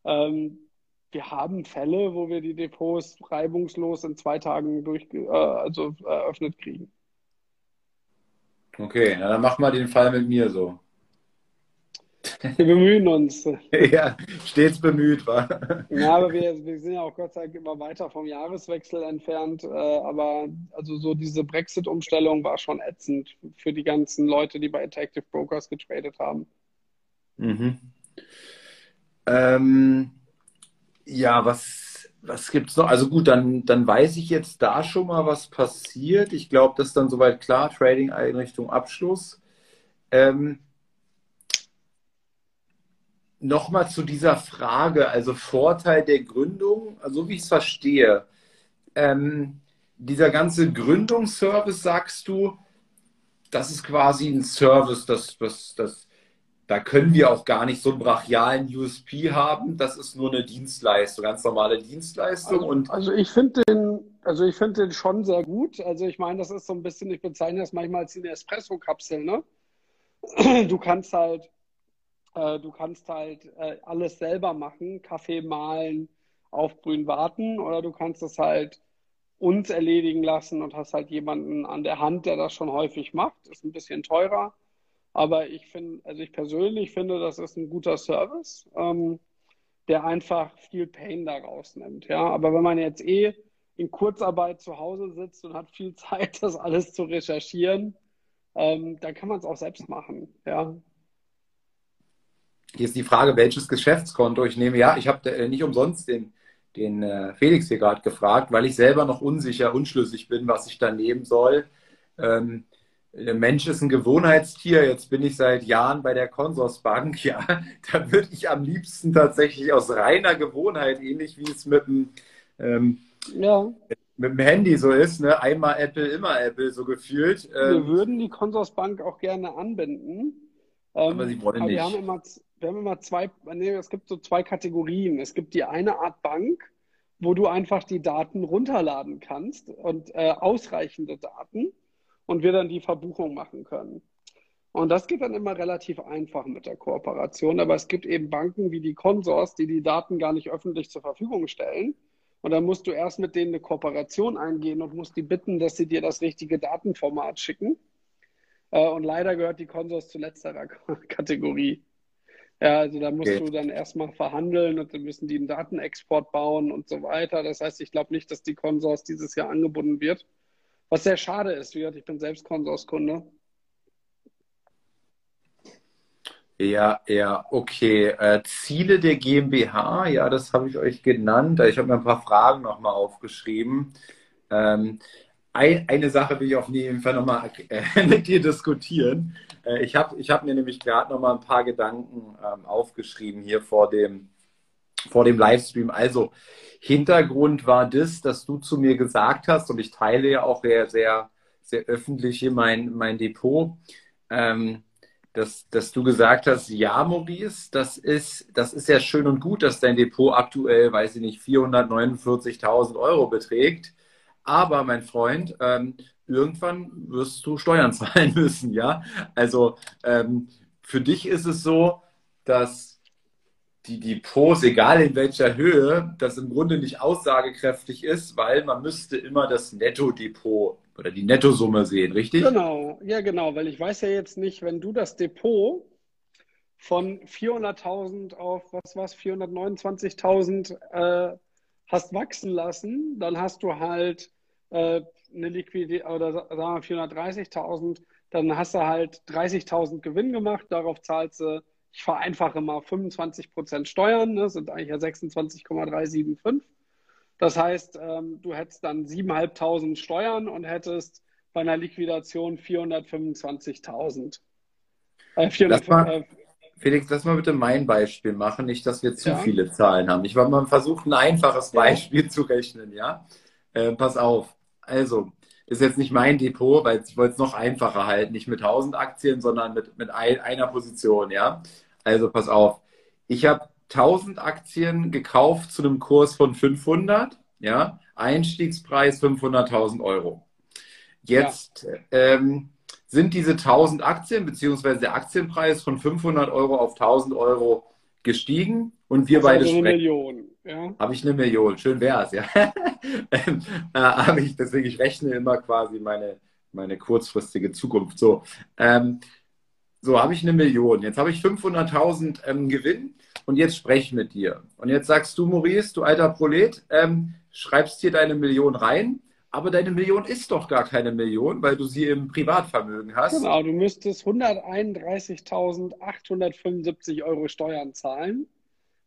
ähm, wir haben Fälle, wo wir die Depots reibungslos in zwei Tagen durch, äh, also eröffnet kriegen. Okay, na, dann mach mal den Fall mit mir so. Wir bemühen uns. ja, stets bemüht, war. Ja, aber wir, wir sind ja auch Gott sei Dank immer weiter vom Jahreswechsel entfernt. Äh, aber also so diese Brexit-Umstellung war schon ätzend für die ganzen Leute, die bei Interactive Brokers getradet haben. Mhm. Ähm, ja, was, was es noch? Also gut, dann, dann weiß ich jetzt da schon mal, was passiert. Ich glaube, das ist dann soweit klar. Trading-Einrichtung Abschluss. Ähm, Nochmal zu dieser Frage, also Vorteil der Gründung, also wie ich es verstehe. Ähm, dieser ganze Gründungsservice, sagst du, das ist quasi ein Service, das, das, das da können wir auch gar nicht so einen brachialen USP haben. Das ist nur eine Dienstleistung, ganz normale Dienstleistung. Also, und also ich finde den, also ich finde den schon sehr gut. Also ich meine, das ist so ein bisschen, ich bezeichne das manchmal als eine Espresso-Kapsel, ne? Du kannst halt, äh, du kannst halt äh, alles selber machen, Kaffee mahlen, aufbrühen, warten, oder du kannst es halt uns erledigen lassen und hast halt jemanden an der Hand, der das schon häufig macht. Ist ein bisschen teurer aber ich finde, also ich persönlich finde, das ist ein guter Service, ähm, der einfach viel Pain daraus nimmt. Ja, aber wenn man jetzt eh in Kurzarbeit zu Hause sitzt und hat viel Zeit, das alles zu recherchieren, ähm, dann kann man es auch selbst machen. Ja. Hier ist die Frage, welches Geschäftskonto ich nehme. Ja, ich habe äh, nicht umsonst den, den äh, Felix hier gerade gefragt, weil ich selber noch unsicher, unschlüssig bin, was ich da nehmen soll. Ähm, der Mensch ist ein Gewohnheitstier. Jetzt bin ich seit Jahren bei der Consorsbank. Ja, da würde ich am liebsten tatsächlich aus reiner Gewohnheit, ähnlich wie es mit dem, ähm, ja. mit dem Handy so ist, ne? einmal Apple, immer Apple, so gefühlt. Wir ähm, würden die Consorsbank auch gerne anbinden. aber ähm, sie wollen aber nicht. Wir haben immer wir haben immer zwei, nee, es gibt so zwei Kategorien. Es gibt die eine Art Bank, wo du einfach die Daten runterladen kannst und äh, ausreichende Daten und wir dann die Verbuchung machen können. Und das geht dann immer relativ einfach mit der Kooperation. Aber es gibt eben Banken wie die Consors, die die Daten gar nicht öffentlich zur Verfügung stellen. Und dann musst du erst mit denen eine Kooperation eingehen und musst die bitten, dass sie dir das richtige Datenformat schicken. Äh, und leider gehört die Consors zu letzterer Kategorie. Ja, also da musst okay. du dann erstmal verhandeln und dann müssen die einen Datenexport bauen und so weiter. Das heißt, ich glaube nicht, dass die Consors dieses Jahr angebunden wird. Was sehr schade ist, wie gesagt, ich bin selbst Consors-Kunde. Ja, ja, okay. Äh, Ziele der GmbH, ja, das habe ich euch genannt. Ich habe mir ein paar Fragen nochmal aufgeschrieben. Ähm, ein, eine Sache will ich auf jeden Fall nochmal äh, mit dir diskutieren. Äh, ich habe ich hab mir nämlich gerade nochmal ein paar Gedanken ähm, aufgeschrieben hier vor dem, vor dem Livestream. Also, Hintergrund war das, dass du zu mir gesagt hast, und ich teile ja auch sehr, sehr, sehr öffentlich hier mein, mein Depot, ähm, dass, dass du gesagt hast, ja, Maurice, das ist, das ist ja schön und gut, dass dein Depot aktuell, weiß ich nicht, 449.000 Euro beträgt. Aber mein Freund, ähm, irgendwann wirst du Steuern zahlen müssen, ja. Also ähm, für dich ist es so, dass die Depots, egal in welcher Höhe, das im Grunde nicht aussagekräftig ist, weil man müsste immer das Netto-Depot oder die Nettosumme sehen, richtig? Genau, ja genau, weil ich weiß ja jetzt nicht, wenn du das Depot von 400.000 auf, was war es, 429.000 äh, hast wachsen lassen, dann hast du halt äh, eine Liquidität oder sagen wir 430.000, dann hast du halt 30.000 Gewinn gemacht, darauf zahlst du, ich vereinfache mal 25 Prozent Steuern, ne, sind eigentlich ja 26,375. Das heißt, ähm, du hättest dann 7.500 Steuern und hättest bei einer Liquidation 425.000. Äh, 400, mal, äh, Felix, lass mal bitte mein Beispiel machen, nicht, dass wir zu ja. viele Zahlen haben. Ich will mal versuchen, ein einfaches Beispiel ja. zu rechnen, ja? Äh, pass auf. Also, ist jetzt nicht mein Depot, weil ich wollte es noch einfacher halten, nicht mit 1000 Aktien, sondern mit, mit ein, einer Position, ja. Also, pass auf. Ich habe 1000 Aktien gekauft zu einem Kurs von 500, ja. Einstiegspreis 500.000 Euro. Jetzt ja. ähm, sind diese 1000 Aktien beziehungsweise der Aktienpreis von 500 Euro auf 1000 Euro gestiegen und wir das beide sprechen. Eine Million. Ja. Habe ich eine Million, schön wäre es, ja. ähm, äh, ich, deswegen, ich rechne immer quasi meine, meine kurzfristige Zukunft. So, ähm, so habe ich eine Million. Jetzt habe ich 500.000 ähm, Gewinn und jetzt spreche ich mit dir. Und jetzt sagst du, Maurice, du alter Prolet, ähm, schreibst hier deine Million rein, aber deine Million ist doch gar keine Million, weil du sie im Privatvermögen hast. Genau, du müsstest 131.875 Euro Steuern zahlen.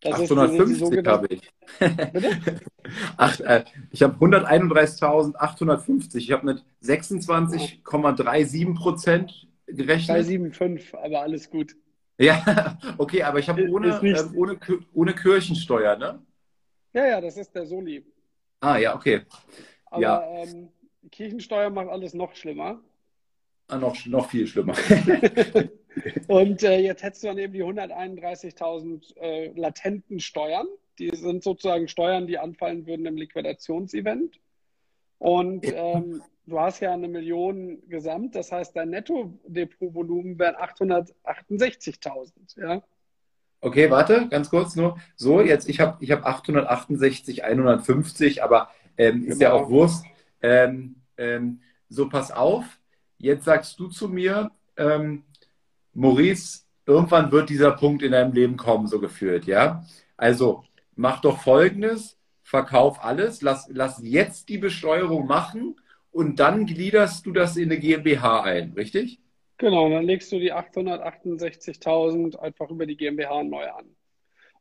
Das 850 habe ich. Ach, äh, ich habe 131.850. Ich habe mit 26,37 Prozent gerechnet. 375, aber alles gut. Ja, okay, aber ich habe ohne, äh, ohne, ohne Kirchensteuer, ne? Ja, ja, das ist der Soli. Ah, ja, okay. Aber ja. Ähm, Kirchensteuer macht alles noch schlimmer. Ah, noch, noch viel schlimmer. Und äh, jetzt hättest du dann eben die 131.000 äh, latenten Steuern. Die sind sozusagen Steuern, die anfallen würden im Liquidationsevent. Und ähm, du hast ja eine Million gesamt, das heißt, dein Netto-Depotvolumen wären 868.000. Ja? Okay, warte, ganz kurz nur. So, jetzt, ich habe ich hab 868, 150, aber ähm, ist genau. ja auch Wurst. Ähm, ähm, so, pass auf. Jetzt sagst du zu mir, ähm, Maurice, irgendwann wird dieser Punkt in deinem Leben kommen, so gefühlt, ja? Also mach doch folgendes, verkauf alles, lass, lass jetzt die Besteuerung machen und dann gliederst du das in eine GmbH ein, richtig? Genau, dann legst du die 868.000 einfach über die GmbH neu an.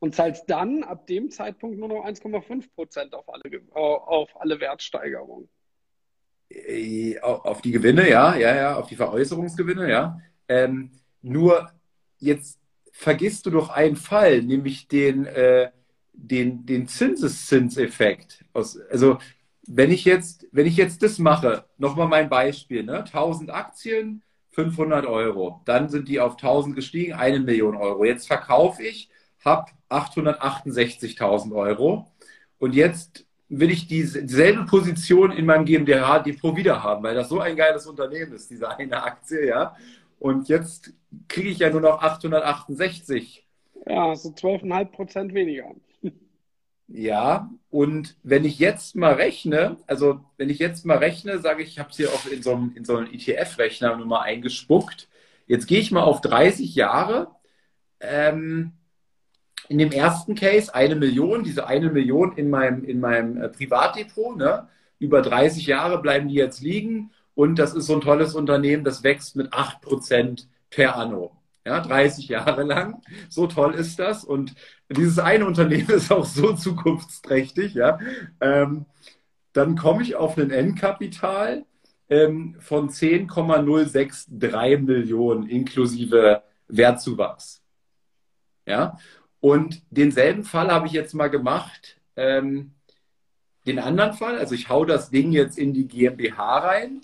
und zahlst dann ab dem Zeitpunkt nur noch 1,5 Prozent auf alle, auf alle Wertsteigerungen. Äh, auf die Gewinne, ja, ja, ja, auf die Veräußerungsgewinne, ja. Ähm, nur jetzt vergisst du doch einen Fall, nämlich den, äh, den, den Zinseszinseffekt. also wenn ich jetzt, wenn ich jetzt das mache, nochmal mein Beispiel, ne? 1000 Aktien, 500 Euro. Dann sind die auf 1000 gestiegen, eine Million Euro. Jetzt verkaufe ich, habe 868.000 Euro. Und jetzt will ich dieselbe Position in meinem GmbH Depot wieder haben, weil das so ein geiles Unternehmen ist, diese eine Aktie, ja. Und jetzt kriege ich ja nur noch 868. Ja, so 12,5 Prozent weniger. Ja, und wenn ich jetzt mal rechne, also wenn ich jetzt mal rechne, sage ich, ich habe es hier auch in so einem, in so einem ETF-Rechner nur mal eingespuckt. Jetzt gehe ich mal auf 30 Jahre. Ähm, in dem ersten Case eine Million, diese eine Million in meinem, in meinem äh, Privatdepot, ne? über 30 Jahre bleiben die jetzt liegen und das ist so ein tolles Unternehmen, das wächst mit 8% per anno. Ja, 30 Jahre lang. So toll ist das. Und dieses eine Unternehmen ist auch so zukunftsträchtig. Ja. Ähm, dann komme ich auf ein Endkapital ähm, von 10,063 Millionen inklusive Wertzuwachs. Ja. Und denselben Fall habe ich jetzt mal gemacht. Ähm, den anderen Fall, also ich hau das Ding jetzt in die GmbH rein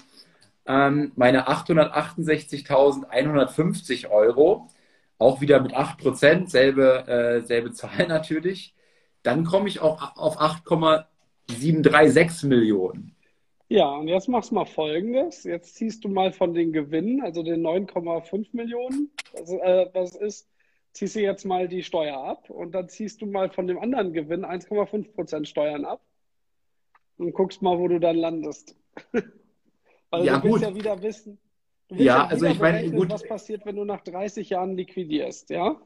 ähm, meine 868.150 Euro, auch wieder mit 8%, selbe, äh, selbe Zahl natürlich. Dann komme ich auch auf 8,736 Millionen. Ja, und jetzt machst du mal Folgendes. Jetzt ziehst du mal von den Gewinnen, also den 9,5 Millionen, also, äh, was ist, ziehst du jetzt mal die Steuer ab und dann ziehst du mal von dem anderen Gewinn 1,5 Prozent Steuern ab und guckst mal, wo du dann landest. Weil ja, du willst gut. ja wieder wissen, du willst ja, ja also ich meine, gut. was passiert, wenn du nach 30 Jahren liquidierst, ja?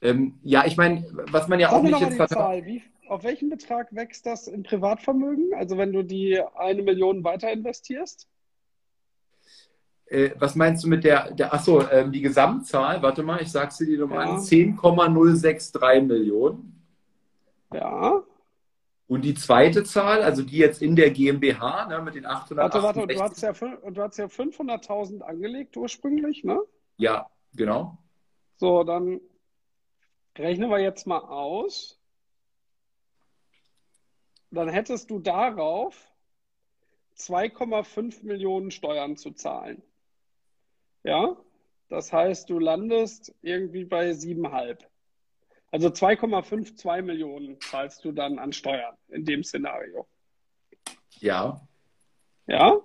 Ähm, ja, ich meine, was man ja Sag auch nicht jetzt Zahl. Wie, auf welchen Betrag wächst das im Privatvermögen? Also wenn du die eine Million weiter investierst? Äh, was meinst du mit der, der achso, ähm, die Gesamtzahl, warte mal, ich sag's dir die nochmal ja. an, 10,063 Millionen. Ja. Und die zweite Zahl, also die jetzt in der GmbH ne, mit den 800. Warte, warte, du hast ja, ja 500.000 angelegt ursprünglich, ne? Ja, genau. So, dann rechnen wir jetzt mal aus. Dann hättest du darauf 2,5 Millionen Steuern zu zahlen. Ja? Das heißt, du landest irgendwie bei 7,5. Also 2,52 Millionen zahlst du dann an Steuern in dem Szenario. Ja. Ja.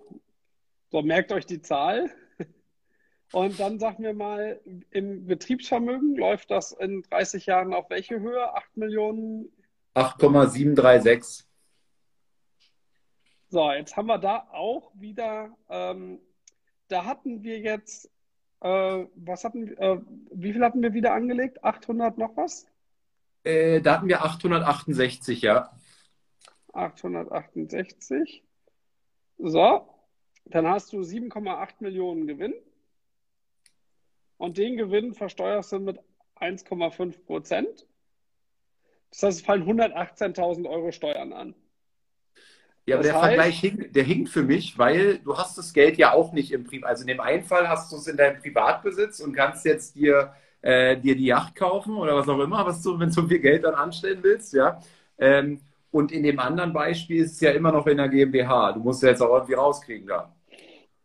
So, merkt euch die Zahl. Und dann sagen wir mal, im Betriebsvermögen läuft das in 30 Jahren auf welche Höhe? 8 Millionen? 8,736. So, jetzt haben wir da auch wieder, ähm, da hatten wir jetzt, äh, was hatten, äh, wie viel hatten wir wieder angelegt? 800 noch was? Äh, da hatten wir 868, ja. 868. So, dann hast du 7,8 Millionen Gewinn. Und den Gewinn versteuerst du mit 1,5 Prozent. Das heißt, es fallen 118.000 Euro Steuern an. Ja, aber das der heißt, Vergleich hinkt, der hinkt für mich, weil du hast das Geld ja auch nicht im Privat. Also in dem einen Fall hast du es in deinem Privatbesitz und kannst jetzt dir äh, dir die Yacht kaufen oder was auch immer, was du, wenn du so viel Geld dann anstellen willst, ja. Ähm, und in dem anderen Beispiel ist es ja immer noch in der GmbH. Du musst ja jetzt auch irgendwie rauskriegen da.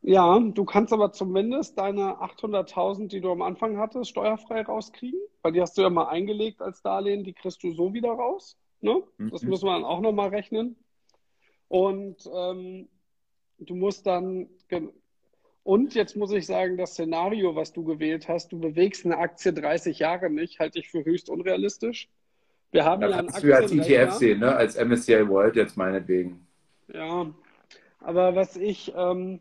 Ja, du kannst aber zumindest deine 800.000, die du am Anfang hattest, steuerfrei rauskriegen, weil die hast du ja mal eingelegt als Darlehen, die kriegst du so wieder raus. Ne? Das mhm. muss man auch nochmal rechnen. Und ähm, du musst dann, und jetzt muss ich sagen, das Szenario, was du gewählt hast, du bewegst eine Aktie 30 Jahre nicht, halte ich für höchst unrealistisch. Wir haben da ja kannst du als ETF sehen, ne? als MSCI World jetzt meinetwegen. Ja, aber was ich, ähm,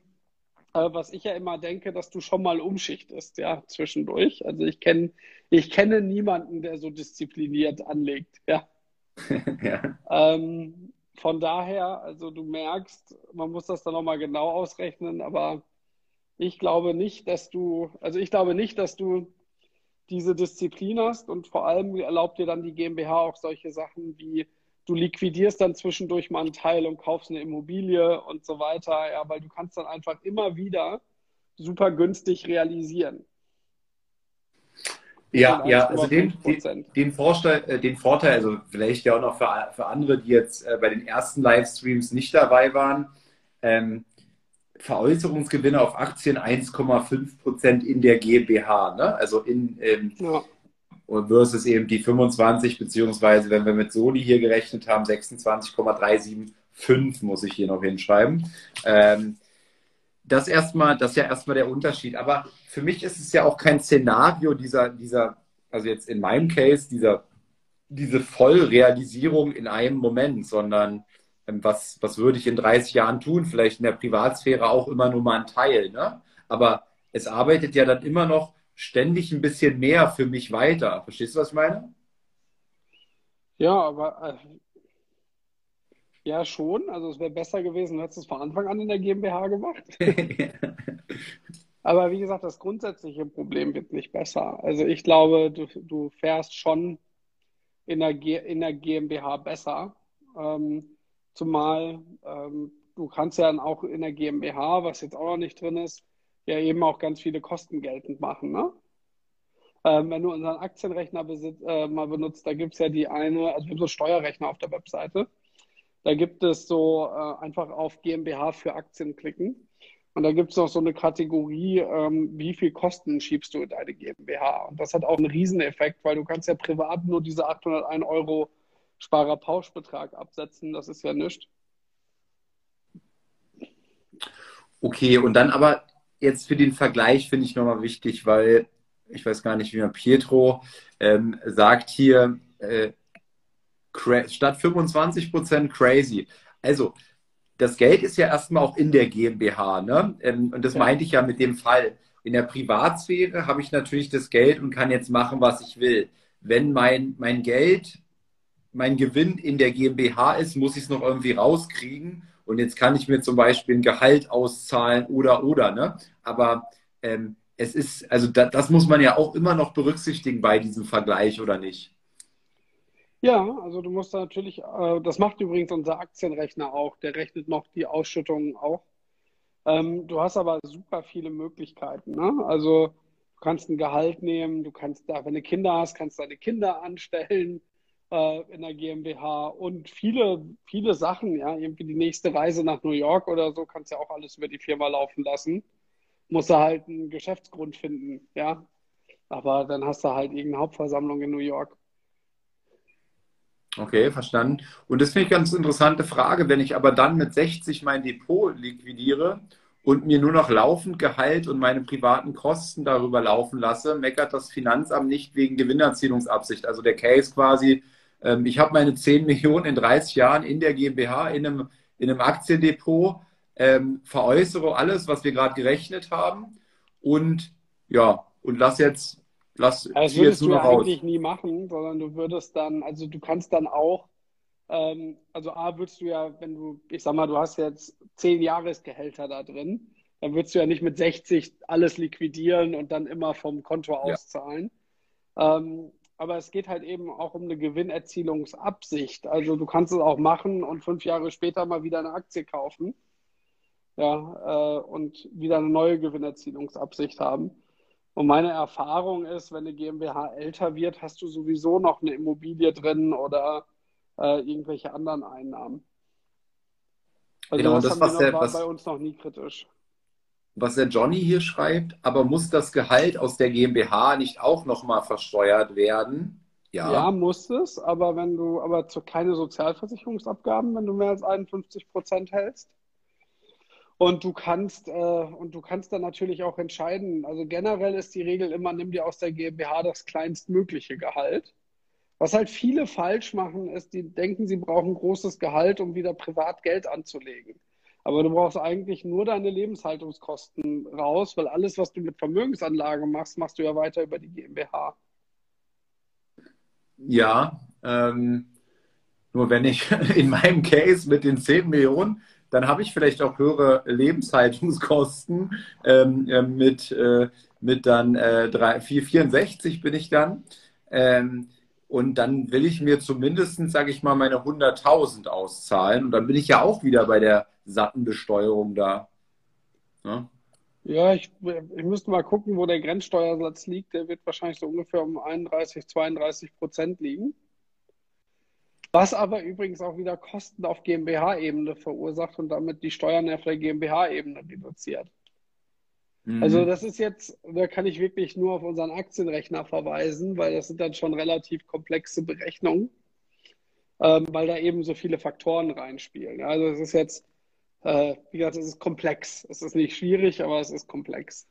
äh, was ich ja immer denke, dass du schon mal umschichtest, ja, zwischendurch. Also ich kenne ich kenne niemanden, der so diszipliniert anlegt, ja. ja. Ähm, von daher, also du merkst, man muss das dann nochmal genau ausrechnen, aber ich glaube nicht, dass du, also ich glaube nicht, dass du diese Disziplin hast und vor allem erlaubt dir dann die GmbH auch solche Sachen wie du liquidierst dann zwischendurch mal einen Teil und kaufst eine Immobilie und so weiter, ja, weil du kannst dann einfach immer wieder super günstig realisieren. Ja, ja, also den, den, den, Vorteil, äh, den Vorteil, also vielleicht ja auch noch für, für andere, die jetzt äh, bei den ersten Livestreams nicht dabei waren, ähm, Veräußerungsgewinne auf Aktien 1,5 Prozent in der GmbH, ne? also in ähm, ja. versus eben die 25, beziehungsweise wenn wir mit Sony hier gerechnet haben, 26,375 muss ich hier noch hinschreiben. Ähm, das erstmal, das ist ja erstmal der Unterschied. Aber für mich ist es ja auch kein Szenario dieser, dieser, also jetzt in meinem Case, dieser, diese Vollrealisierung in einem Moment, sondern was, was würde ich in 30 Jahren tun? Vielleicht in der Privatsphäre auch immer nur mal ein Teil, ne? Aber es arbeitet ja dann immer noch ständig ein bisschen mehr für mich weiter. Verstehst du, was ich meine? Ja, aber äh, ja, schon. Also es wäre besser gewesen, du hättest es von Anfang an in der GmbH gemacht. Aber wie gesagt, das grundsätzliche Problem wird nicht besser. Also ich glaube, du, du fährst schon in der, G, in der GmbH besser. Ähm, zumal ähm, du kannst ja dann auch in der GmbH, was jetzt auch noch nicht drin ist, ja eben auch ganz viele Kosten geltend machen. Ne? Ähm, wenn du unseren Aktienrechner besit, äh, mal benutzt, da gibt es ja die eine, also wir haben so Steuerrechner auf der Webseite. Da gibt es so äh, einfach auf GmbH für Aktien klicken. Und da gibt es noch so eine Kategorie, ähm, wie viel Kosten schiebst du in deine GmbH? Und das hat auch einen Rieseneffekt, weil du kannst ja privat nur diese 801 Euro Sparerpauschbetrag absetzen. Das ist ja nichts. Okay, und dann aber jetzt für den Vergleich finde ich nochmal wichtig, weil ich weiß gar nicht, wie man Pietro ähm, sagt hier, äh, statt 25 Prozent crazy. Also, das Geld ist ja erstmal auch in der GmbH, ne? Ähm, und das ja. meinte ich ja mit dem Fall. In der Privatsphäre habe ich natürlich das Geld und kann jetzt machen, was ich will. Wenn mein, mein Geld, mein Gewinn in der GmbH ist, muss ich es noch irgendwie rauskriegen. Und jetzt kann ich mir zum Beispiel ein Gehalt auszahlen oder oder, ne? Aber ähm, es ist, also da, das muss man ja auch immer noch berücksichtigen bei diesem Vergleich, oder nicht? Ja, also du musst da natürlich, äh, das macht übrigens unser Aktienrechner auch, der rechnet noch die Ausschüttungen auch. Ähm, du hast aber super viele Möglichkeiten. Ne? Also du kannst ein Gehalt nehmen, du kannst da, wenn du Kinder hast, kannst deine Kinder anstellen äh, in der GmbH und viele, viele Sachen, ja, irgendwie die nächste Reise nach New York oder so, kannst ja auch alles über die Firma laufen lassen. Musst du halt einen Geschäftsgrund finden, ja. Aber dann hast du halt irgendeine Hauptversammlung in New York. Okay, verstanden. Und das finde ich ganz interessante Frage. Wenn ich aber dann mit 60 mein Depot liquidiere und mir nur noch laufend Gehalt und meine privaten Kosten darüber laufen lasse, meckert das Finanzamt nicht wegen Gewinnerzielungsabsicht. Also der Case quasi, ähm, ich habe meine 10 Millionen in 30 Jahren in der GmbH, in einem, in einem Aktiendepot, ähm, veräußere alles, was wir gerade gerechnet haben und ja, und lass jetzt Lass also das würdest du ja raus. eigentlich nie machen, sondern du würdest dann, also du kannst dann auch, ähm, also A, würdest du ja, wenn du, ich sag mal, du hast jetzt zehn Jahresgehälter da drin, dann würdest du ja nicht mit 60 alles liquidieren und dann immer vom Konto auszahlen. Ja. Ähm, aber es geht halt eben auch um eine Gewinnerzielungsabsicht. Also du kannst es auch machen und fünf Jahre später mal wieder eine Aktie kaufen. Ja, äh, und wieder eine neue Gewinnerzielungsabsicht haben. Und meine Erfahrung ist, wenn eine GmbH älter wird, hast du sowieso noch eine Immobilie drin oder äh, irgendwelche anderen Einnahmen. Also genau, das, das was der, war was, bei uns noch nie kritisch. Was der Johnny hier schreibt, aber muss das Gehalt aus der GmbH nicht auch nochmal versteuert werden? Ja. ja, muss es, aber wenn du, aber zu keine Sozialversicherungsabgaben, wenn du mehr als 51 Prozent hältst. Und du kannst, äh, und du kannst dann natürlich auch entscheiden. Also generell ist die Regel immer, nimm dir aus der GmbH das kleinstmögliche Gehalt. Was halt viele falsch machen, ist, die denken, sie brauchen großes Gehalt, um wieder privat Geld anzulegen. Aber du brauchst eigentlich nur deine Lebenshaltungskosten raus, weil alles, was du mit Vermögensanlage machst, machst du ja weiter über die GmbH. Ja, ähm, nur wenn ich in meinem Case mit den 10 Millionen dann habe ich vielleicht auch höhere Lebenshaltungskosten ähm, äh, mit, äh, mit dann äh, 3, 4, 64 bin ich dann. Ähm, und dann will ich mir zumindest, sage ich mal, meine 100.000 auszahlen. Und dann bin ich ja auch wieder bei der satten Besteuerung da. Ja, ja ich, ich müsste mal gucken, wo der Grenzsteuersatz liegt. Der wird wahrscheinlich so ungefähr um 31, 32 Prozent liegen. Was aber übrigens auch wieder Kosten auf GmbH-Ebene verursacht und damit die Steuern auf der GmbH-Ebene reduziert. Mhm. Also das ist jetzt, da kann ich wirklich nur auf unseren Aktienrechner verweisen, weil das sind dann schon relativ komplexe Berechnungen, ähm, weil da eben so viele Faktoren reinspielen. Also es ist jetzt, äh, wie gesagt, es ist komplex. Es ist nicht schwierig, aber es ist komplex.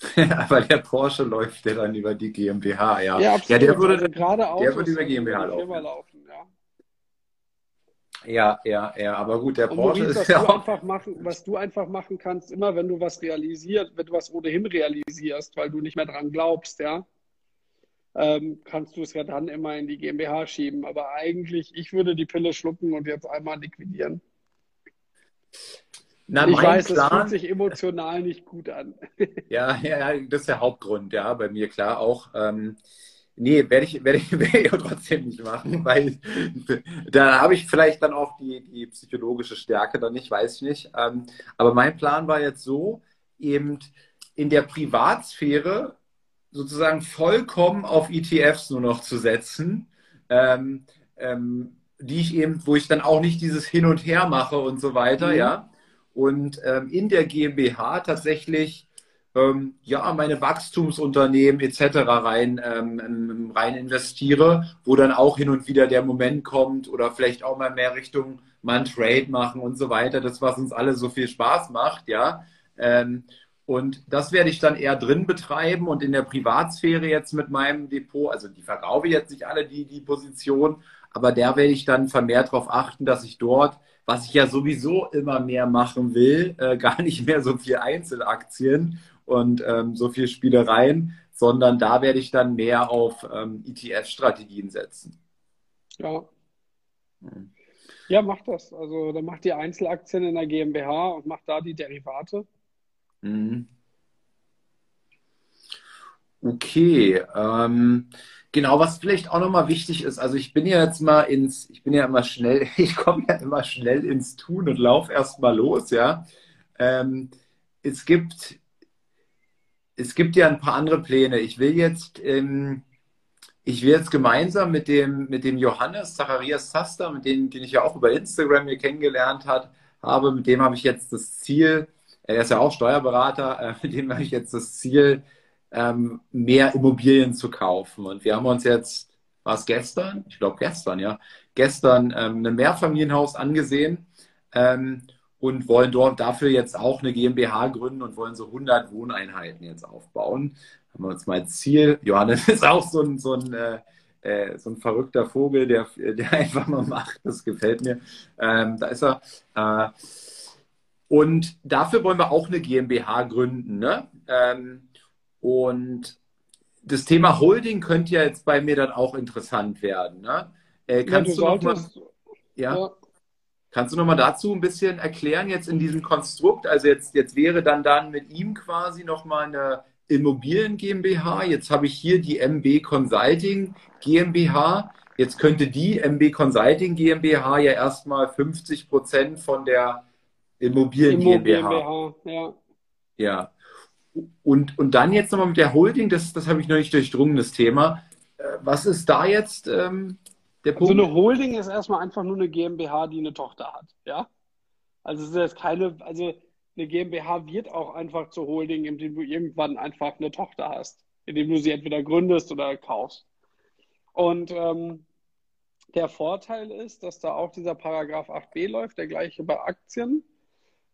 aber der Porsche läuft ja dann über die GmbH, ja. Ja, absolut. ja der würde, also gerade Autos der würde über GmbH laufen. laufen ja. Ja, ja, ja, aber gut, der Porsche Maurice, ist ja auch... Einfach machen, was du einfach machen kannst, immer wenn du was realisierst, wenn du was ohnehin realisierst, weil du nicht mehr dran glaubst, ja, ähm, kannst du es ja dann immer in die GmbH schieben. Aber eigentlich, ich würde die Pille schlucken und jetzt einmal liquidieren. Na, ich weiß, Plan, es fühlt sich emotional nicht gut an. ja, ja, das ist der Hauptgrund, ja, bei mir klar auch. Ähm, Nee, werde ich, werde ich, werde ich trotzdem nicht machen, weil da habe ich vielleicht dann auch die, die psychologische Stärke dann nicht, weiß ich nicht. Ähm, aber mein Plan war jetzt so, eben in der Privatsphäre sozusagen vollkommen auf ETFs nur noch zu setzen, ähm, ähm, die ich eben, wo ich dann auch nicht dieses Hin und Her mache und so weiter, mhm. ja. Und ähm, in der GmbH tatsächlich ähm, ja, meine Wachstumsunternehmen etc. rein, ähm, ähm, rein investiere, wo dann auch hin und wieder der Moment kommt oder vielleicht auch mal mehr Richtung mal Trade machen und so weiter, das, was uns alle so viel Spaß macht, ja. Ähm, und das werde ich dann eher drin betreiben und in der Privatsphäre jetzt mit meinem Depot, also die verkaufe ich jetzt nicht alle die, die Position, aber der werde ich dann vermehrt darauf achten, dass ich dort, was ich ja sowieso immer mehr machen will, äh, gar nicht mehr so viel Einzelaktien und ähm, so viel Spielereien, sondern da werde ich dann mehr auf ähm, ETF-Strategien setzen. Ja. Hm. Ja, mach das. Also dann macht die Einzelaktien in der GmbH und macht da die Derivate. Mhm. Okay. Ähm, genau, was vielleicht auch nochmal wichtig ist, also ich bin ja jetzt mal ins, ich bin ja immer schnell, ich komme ja immer schnell ins Tun und laufe erstmal los, ja. Ähm, es gibt es gibt ja ein paar andere Pläne. Ich will jetzt, ähm, ich will jetzt gemeinsam mit dem, mit dem Johannes Zacharias Zaster, mit dem, den ich ja auch über Instagram hier kennengelernt hat, habe, mit dem habe ich jetzt das Ziel, er ist ja auch Steuerberater, äh, mit dem habe ich jetzt das Ziel, ähm, mehr Immobilien zu kaufen. Und wir haben uns jetzt, war es gestern? Ich glaube gestern, ja, gestern ähm, ein Mehrfamilienhaus angesehen. Ähm, und wollen dort dafür jetzt auch eine GmbH gründen und wollen so 100 Wohneinheiten jetzt aufbauen. Haben wir uns mal Ziel. Johannes ist auch so ein, so ein, äh, äh so ein verrückter Vogel, der, der einfach mal macht. Das gefällt mir. Ähm, da ist er. Äh, und dafür wollen wir auch eine GmbH gründen. Ne? Ähm, und das Thema Holding könnte ja jetzt bei mir dann auch interessant werden. Ne? Äh, kannst ja, du, du mal, ja? ja. Kannst du noch mal dazu ein bisschen erklären jetzt in diesem Konstrukt? Also jetzt, jetzt wäre dann dann mit ihm quasi noch mal eine Immobilien GmbH. Jetzt habe ich hier die MB Consulting GmbH. Jetzt könnte die MB Consulting GmbH ja erstmal 50 Prozent von der Immobilien, GmbH. GmbH. Ja. ja. Und, und dann jetzt nochmal mit der Holding, das, das habe ich noch nicht durchdrungen, das Thema. Äh, was ist da jetzt ähm, der also Punkt, eine Holding ist erstmal einfach nur eine GmbH, die eine Tochter hat, ja. Also es ist jetzt keine, also eine GmbH wird auch einfach zur Holding, indem du irgendwann einfach eine Tochter hast, indem du sie entweder gründest oder kaufst. Und ähm, der Vorteil ist, dass da auch dieser Paragraph 8b läuft, der gleiche bei Aktien.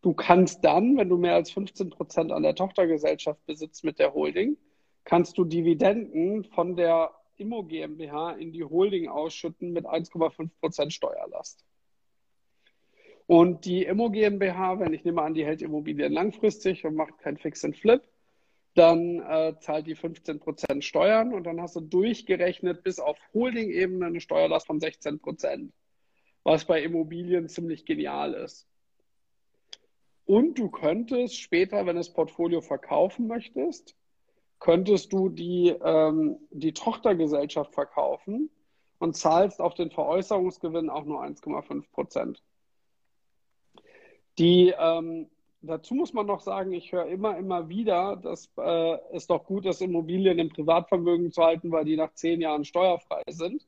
Du kannst dann, wenn du mehr als 15 Prozent an der Tochtergesellschaft besitzt mit der Holding, kannst du Dividenden von der Immo GmbH in die Holding ausschütten mit 1,5% Steuerlast. Und die Immo GmbH, wenn ich nehme an, die hält Immobilien langfristig und macht kein Fix and Flip, dann äh, zahlt die 15% Steuern und dann hast du durchgerechnet bis auf Holding-Ebene eine Steuerlast von 16%, was bei Immobilien ziemlich genial ist. Und du könntest später, wenn du das Portfolio verkaufen möchtest, könntest du die, ähm, die Tochtergesellschaft verkaufen und zahlst auf den Veräußerungsgewinn auch nur 1,5 Prozent. Die, ähm, dazu muss man noch sagen, ich höre immer, immer wieder, dass äh, es doch gut ist, Immobilien im Privatvermögen zu halten, weil die nach zehn Jahren steuerfrei sind.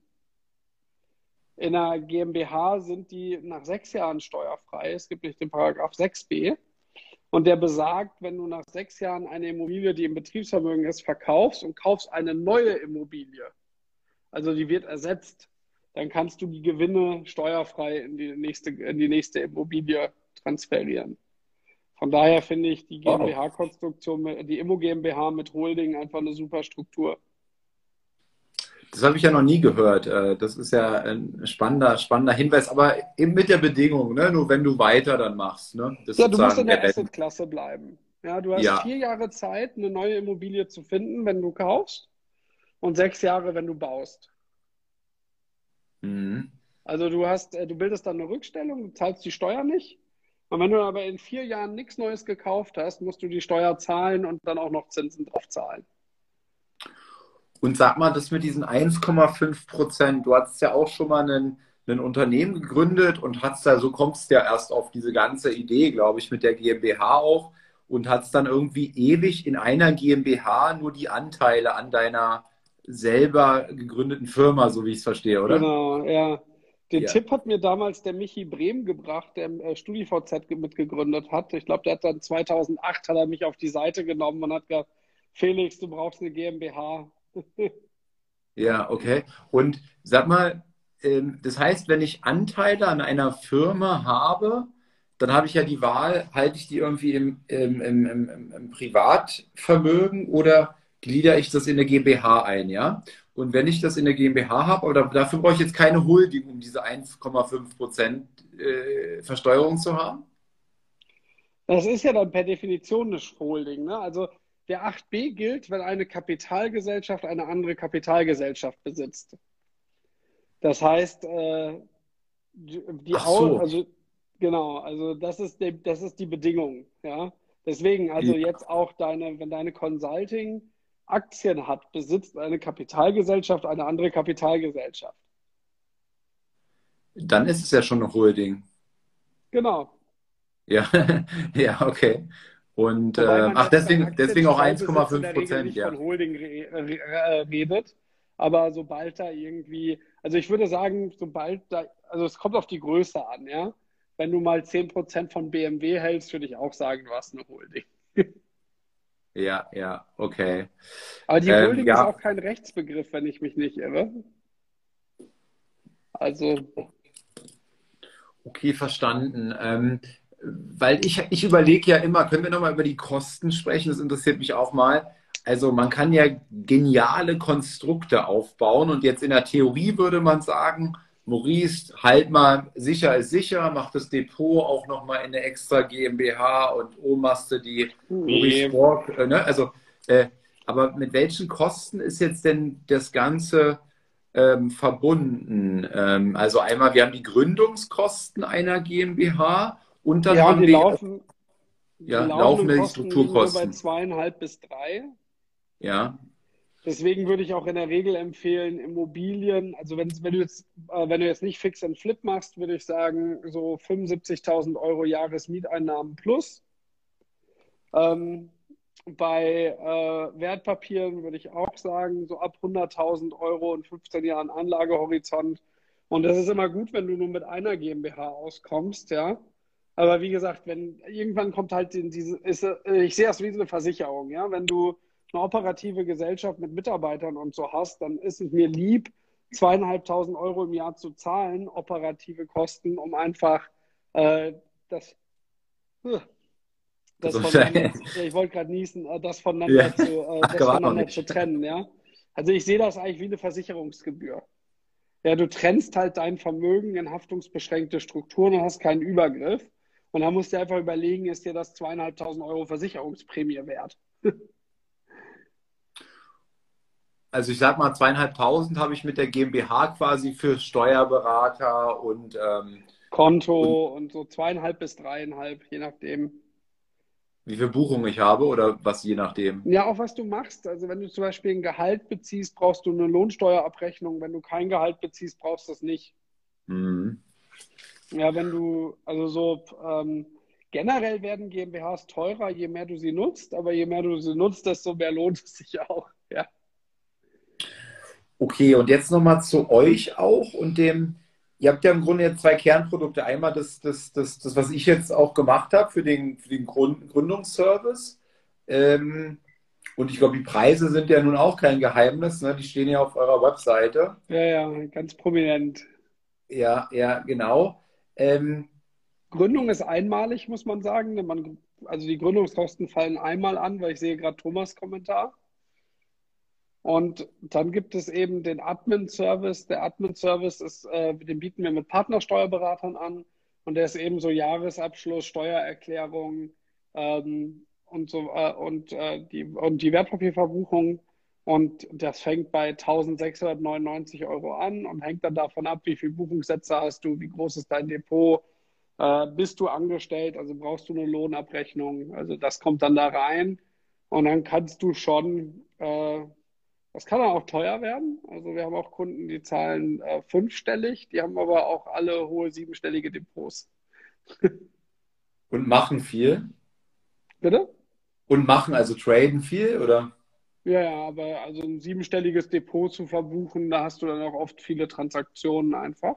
In einer GmbH sind die nach sechs Jahren steuerfrei. Es gibt nicht den Paragraph 6b. Und der besagt, wenn du nach sechs Jahren eine Immobilie, die im Betriebsvermögen ist, verkaufst und kaufst eine neue Immobilie, also die wird ersetzt, dann kannst du die Gewinne steuerfrei in die nächste, in die nächste Immobilie transferieren. Von daher finde ich die GmbH-Konstruktion, die Immo GmbH mit Holding einfach eine super Struktur. Das habe ich ja noch nie gehört. Äh, das ist ja ein spannender, spannender Hinweis, aber eben mit der Bedingung, ne? nur wenn du weiter dann machst. Ne? ja, du musst in der Asset-Klasse bleiben. Ja, du hast ja. vier Jahre Zeit, eine neue Immobilie zu finden, wenn du kaufst, und sechs Jahre, wenn du baust. Mhm. Also du hast, äh, du bildest dann eine Rückstellung, du zahlst die Steuer nicht. Und wenn du aber in vier Jahren nichts Neues gekauft hast, musst du die Steuer zahlen und dann auch noch Zinsen drauf zahlen. Und sag mal, das mit diesen 1,5 Prozent, du hast ja auch schon mal ein, ein Unternehmen gegründet und hast da, so kommst du ja erst auf diese ganze Idee, glaube ich, mit der GmbH auch und hast dann irgendwie ewig in einer GmbH nur die Anteile an deiner selber gegründeten Firma, so wie ich es verstehe, oder? Genau, ja. Den ja. Tipp hat mir damals der Michi Brehm gebracht, der äh, StudiVZ mitgegründet hat. Ich glaube, der hat dann 2008 hat er mich auf die Seite genommen und hat gesagt, Felix, du brauchst eine GmbH. ja, okay. Und sag mal, ähm, das heißt, wenn ich Anteile an einer Firma habe, dann habe ich ja die Wahl, halte ich die irgendwie im, im, im, im, Privatvermögen oder glieder ich das in der GmbH ein, ja? Und wenn ich das in der GmbH habe, aber dafür brauche ich jetzt keine Holding, um diese 1,5 Prozent äh, Versteuerung zu haben? Das ist ja dann per Definition eine Holding. Ne? Also der 8b gilt, wenn eine Kapitalgesellschaft eine andere Kapitalgesellschaft besitzt. Das heißt, äh, die so. also genau, also das ist, die, das ist die Bedingung. Ja? Deswegen, also ja. jetzt auch deine, wenn deine Consulting Aktien hat, besitzt eine Kapitalgesellschaft eine andere Kapitalgesellschaft. Dann ist es ja schon eine Holding. Genau. Ja, ja, okay. Und äh, ach, deswegen, deswegen auch 1,5 Prozent. Ja. von Holding re re redet, aber sobald da irgendwie, also ich würde sagen, sobald da, also es kommt auf die Größe an, ja. Wenn du mal 10 Prozent von BMW hältst, würde ich auch sagen, du hast eine Holding. Ja, ja, okay. Aber die ähm, Holding ja. ist auch kein Rechtsbegriff, wenn ich mich nicht irre. Also. Okay, verstanden. Ähm, weil ich, ich überlege ja immer, können wir nochmal über die Kosten sprechen? Das interessiert mich auch mal. Also man kann ja geniale Konstrukte aufbauen und jetzt in der Theorie würde man sagen, Maurice, halt mal, sicher ist sicher, mach das Depot auch nochmal in eine extra GmbH und oh, machst du die nee. Maurice Borg, äh, ne? Also, äh, aber mit welchen Kosten ist jetzt denn das Ganze ähm, verbunden? Ähm, also einmal, wir haben die Gründungskosten einer GmbH und dann ja, haben die wir laufen, ja, die laufende Strukturkosten. bei zweieinhalb bis drei. Ja. Deswegen würde ich auch in der Regel empfehlen, Immobilien, also wenn, wenn, du, jetzt, äh, wenn du jetzt nicht Fix and Flip machst, würde ich sagen, so 75.000 Euro Jahresmieteinnahmen plus. Ähm, bei äh, Wertpapieren würde ich auch sagen, so ab 100.000 Euro und 15 Jahren Anlagehorizont. Und das ist immer gut, wenn du nur mit einer GmbH auskommst, ja. Aber wie gesagt, wenn irgendwann kommt halt in diese, ist, ich sehe das wie eine Versicherung, ja. Wenn du eine operative Gesellschaft mit Mitarbeitern und so hast, dann ist es mir lieb, zweieinhalbtausend Euro im Jahr zu zahlen, operative Kosten, um einfach äh, das, äh, das voneinander, ich wollte gerade niesen, äh, das voneinander, ja. zu, äh, das voneinander zu trennen. Ja? Also ich sehe das eigentlich wie eine Versicherungsgebühr. Ja, du trennst halt dein Vermögen in haftungsbeschränkte Strukturen und hast keinen Übergriff. Und da musst du einfach überlegen, ist dir das zweieinhalbtausend Euro Versicherungsprämie wert? also ich sag mal, zweieinhalbtausend habe ich mit der GmbH quasi für Steuerberater und ähm, Konto und, und, so zweieinhalb bis dreieinhalb, je nachdem. wie viel Buchungen ich habe oder was je nachdem? Ja, auch was du machst. Also wenn du zum Beispiel ein Gehalt beziehst, brauchst du eine Lohnsteuerabrechnung. Wenn du kein Gehalt beziehst, brauchst du das nicht. Mhm. Ja, wenn du, also so ähm, generell werden GmbHs teurer, je mehr du sie nutzt, aber je mehr du sie nutzt, desto mehr lohnt es sich auch. Ja. Okay, und jetzt nochmal zu euch auch und dem, ihr habt ja im Grunde jetzt zwei Kernprodukte. Einmal das, das, das, das was ich jetzt auch gemacht habe für den, für den Grund, Gründungsservice. Ähm, und ich glaube, die Preise sind ja nun auch kein Geheimnis. Ne? Die stehen ja auf eurer Webseite. Ja, ja, ganz prominent. Ja, ja, genau. Ähm, Gründung ist einmalig, muss man sagen. Man, also die Gründungskosten fallen einmal an, weil ich sehe gerade Thomas Kommentar. Und dann gibt es eben den Admin-Service. Der Admin-Service ist, äh, den bieten wir mit Partnersteuerberatern an. Und der ist eben so Jahresabschluss, Steuererklärung ähm, und so äh, und, äh, die, und die Wertpapierverbuchung. Und das fängt bei 1699 Euro an und hängt dann davon ab, wie viele Buchungssätze hast du, wie groß ist dein Depot, äh, bist du angestellt, also brauchst du eine Lohnabrechnung. Also das kommt dann da rein. Und dann kannst du schon äh, das kann auch teuer werden. Also wir haben auch Kunden, die zahlen äh, fünfstellig, die haben aber auch alle hohe siebenstellige Depots. Und machen viel? Bitte? Und machen also traden viel, oder? Ja, ja, aber also ein siebenstelliges Depot zu verbuchen, da hast du dann auch oft viele Transaktionen einfach.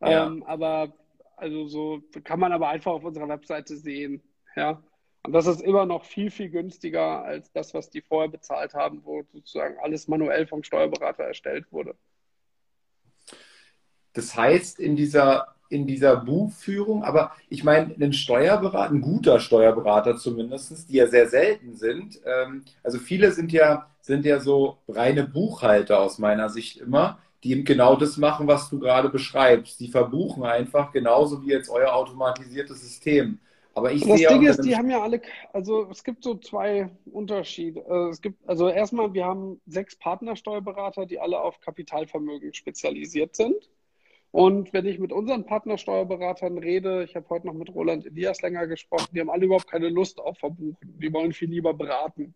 Ja. Ähm, aber also so kann man aber einfach auf unserer Webseite sehen. Ja. Und das ist immer noch viel, viel günstiger als das, was die vorher bezahlt haben, wo sozusagen alles manuell vom Steuerberater erstellt wurde. Das heißt, in dieser, in dieser Buchführung, aber ich meine, ein Steuerberater, ein guter Steuerberater zumindest, die ja sehr selten sind, ähm, also viele sind ja, sind ja so reine Buchhalter aus meiner Sicht immer, die eben genau das machen, was du gerade beschreibst. Die verbuchen einfach genauso wie jetzt euer automatisiertes System. Aber ich das sehe Ding ist, die haben ja alle, also es gibt so zwei Unterschiede. Äh, es gibt, also erstmal, wir haben sechs Partnersteuerberater, die alle auf Kapitalvermögen spezialisiert sind. Und wenn ich mit unseren Partnersteuerberatern rede, ich habe heute noch mit Roland Elias länger gesprochen, die haben alle überhaupt keine Lust auf Verbuchen. Die wollen viel lieber beraten.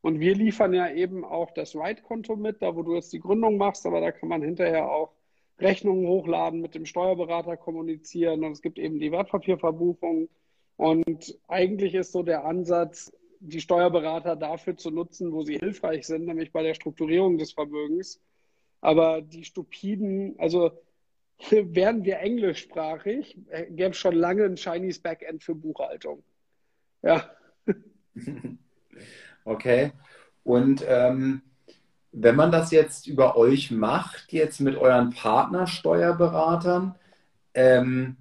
Und wir liefern ja eben auch das Right-Konto mit, da wo du jetzt die Gründung machst, aber da kann man hinterher auch Rechnungen hochladen, mit dem Steuerberater kommunizieren und es gibt eben die Wertpapierverbuchung und eigentlich ist so der Ansatz, die Steuerberater dafür zu nutzen, wo sie hilfreich sind, nämlich bei der Strukturierung des Vermögens. Aber die stupiden, also wären wir englischsprachig, gäbe es schon lange ein Chinese Backend für Buchhaltung. Ja. Okay. Und ähm, wenn man das jetzt über euch macht, jetzt mit euren Partnersteuerberatern, ähm,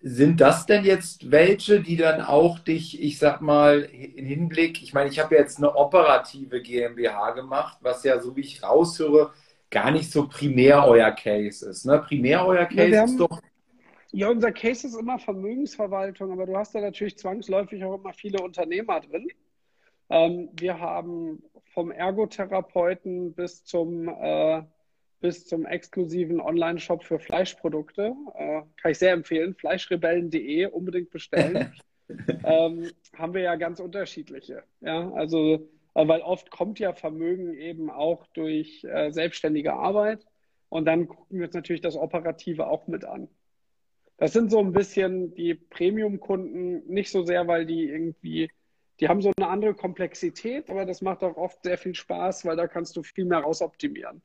sind das denn jetzt welche, die dann auch dich, ich sag mal, in Hinblick, ich meine, ich habe jetzt eine operative GmbH gemacht, was ja, so wie ich raushöre, gar nicht so primär euer Case ist. Ne? Primär euer Case ja, ist doch. Ja, unser Case ist immer Vermögensverwaltung, aber du hast da natürlich zwangsläufig auch immer viele Unternehmer drin. Ähm, wir haben vom Ergotherapeuten bis zum äh, bis zum exklusiven Online-Shop für Fleischprodukte. Äh, kann ich sehr empfehlen. Fleischrebellen.de unbedingt bestellen. ähm, haben wir ja ganz unterschiedliche. Ja, also, weil oft kommt ja Vermögen eben auch durch äh, selbstständige Arbeit. Und dann gucken wir uns natürlich das Operative auch mit an. Das sind so ein bisschen die Premium-Kunden, nicht so sehr, weil die irgendwie, die haben so eine andere Komplexität, aber das macht auch oft sehr viel Spaß, weil da kannst du viel mehr rausoptimieren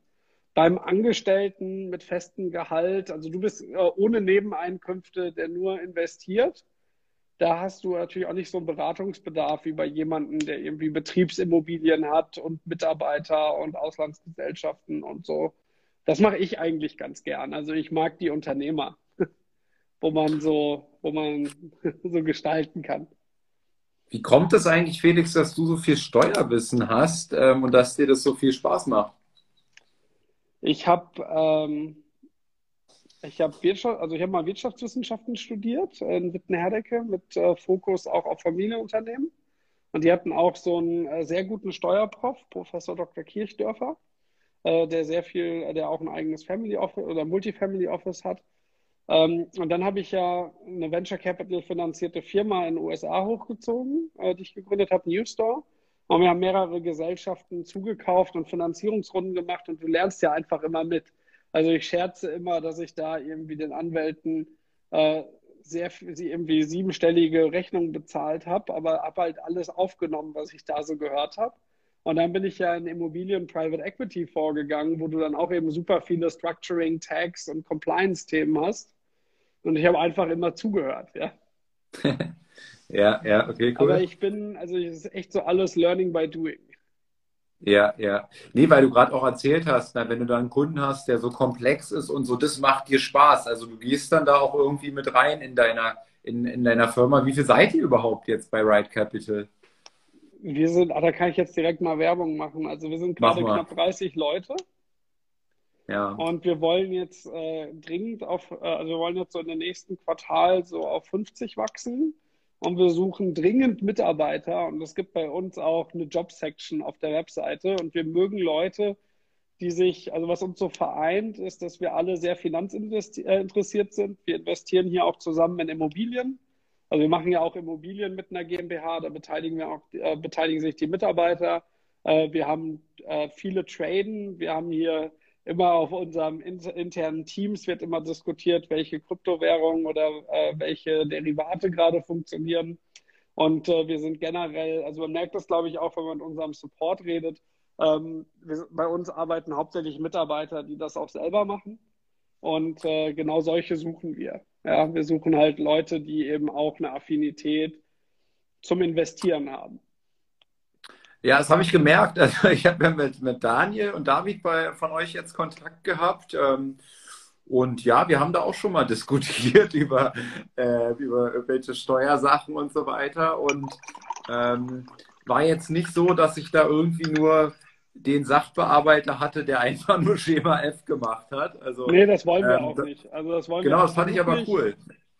beim Angestellten mit festem Gehalt, also du bist äh, ohne Nebeneinkünfte, der nur investiert, da hast du natürlich auch nicht so einen Beratungsbedarf wie bei jemandem, der irgendwie Betriebsimmobilien hat und Mitarbeiter und Auslandsgesellschaften und so. Das mache ich eigentlich ganz gern. Also ich mag die Unternehmer, wo man so, wo man so gestalten kann. Wie kommt es eigentlich, Felix, dass du so viel Steuerwissen hast ähm, und dass dir das so viel Spaß macht? Ich habe ähm, ich habe Wirtschaft, also ich habe mal Wirtschaftswissenschaften studiert in Wittenherdecke mit äh, Fokus auch auf Familienunternehmen. Und die hatten auch so einen äh, sehr guten Steuerprof, Professor Dr. Kirchdörfer, äh, der sehr viel, der auch ein eigenes Family Office oder Multifamily Office hat. Ähm, und dann habe ich ja eine Venture Capital finanzierte Firma in den USA hochgezogen, äh, die ich gegründet habe, Newstore. Und wir haben mehrere Gesellschaften zugekauft und Finanzierungsrunden gemacht und du lernst ja einfach immer mit. Also ich scherze immer, dass ich da irgendwie den Anwälten äh, sehr sie irgendwie siebenstellige Rechnungen bezahlt habe, aber habe halt alles aufgenommen, was ich da so gehört habe. Und dann bin ich ja in Immobilien Private Equity vorgegangen, wo du dann auch eben super viele Structuring, Tax und Compliance-Themen hast. Und ich habe einfach immer zugehört, ja. ja, ja, okay, cool. Aber ich bin, also es ist echt so alles Learning by Doing. Ja, ja. Nee, weil du gerade auch erzählt hast, na, wenn du da einen Kunden hast, der so komplex ist und so, das macht dir Spaß. Also du gehst dann da auch irgendwie mit rein in deiner, in, in deiner Firma. Wie viel seid ihr überhaupt jetzt bei Ride Capital? Wir sind, ah, da kann ich jetzt direkt mal Werbung machen. Also wir sind gerade knapp 30 Leute. Ja. Und wir wollen jetzt äh, dringend auf, äh, also wir wollen jetzt so in den nächsten Quartal so auf 50 wachsen. Und wir suchen dringend Mitarbeiter. Und es gibt bei uns auch eine Job-Section auf der Webseite. Und wir mögen Leute, die sich, also was uns so vereint, ist, dass wir alle sehr finanzinteressiert äh, sind. Wir investieren hier auch zusammen in Immobilien. Also wir machen ja auch Immobilien mit einer GmbH, da beteiligen wir auch, äh, beteiligen sich die Mitarbeiter. Äh, wir haben äh, viele Traden, wir haben hier immer auf unserem internen Teams wird immer diskutiert, welche Kryptowährungen oder äh, welche Derivate gerade funktionieren. Und äh, wir sind generell, also man merkt das, glaube ich, auch, wenn man mit unserem Support redet. Ähm, wir, bei uns arbeiten hauptsächlich Mitarbeiter, die das auch selber machen. Und äh, genau solche suchen wir. Ja, wir suchen halt Leute, die eben auch eine Affinität zum Investieren haben. Ja, das habe ich gemerkt. Also ich habe ja mit, mit Daniel und David bei, von euch jetzt Kontakt gehabt. Ähm, und ja, wir haben da auch schon mal diskutiert über, äh, über irgendwelche Steuersachen und so weiter. Und ähm, war jetzt nicht so, dass ich da irgendwie nur den Sachbearbeiter hatte, der einfach nur Schema F gemacht hat. Also, nee, das wollen wir ähm, auch nicht. Also das wollen genau, wir das fand ich aber nicht. cool.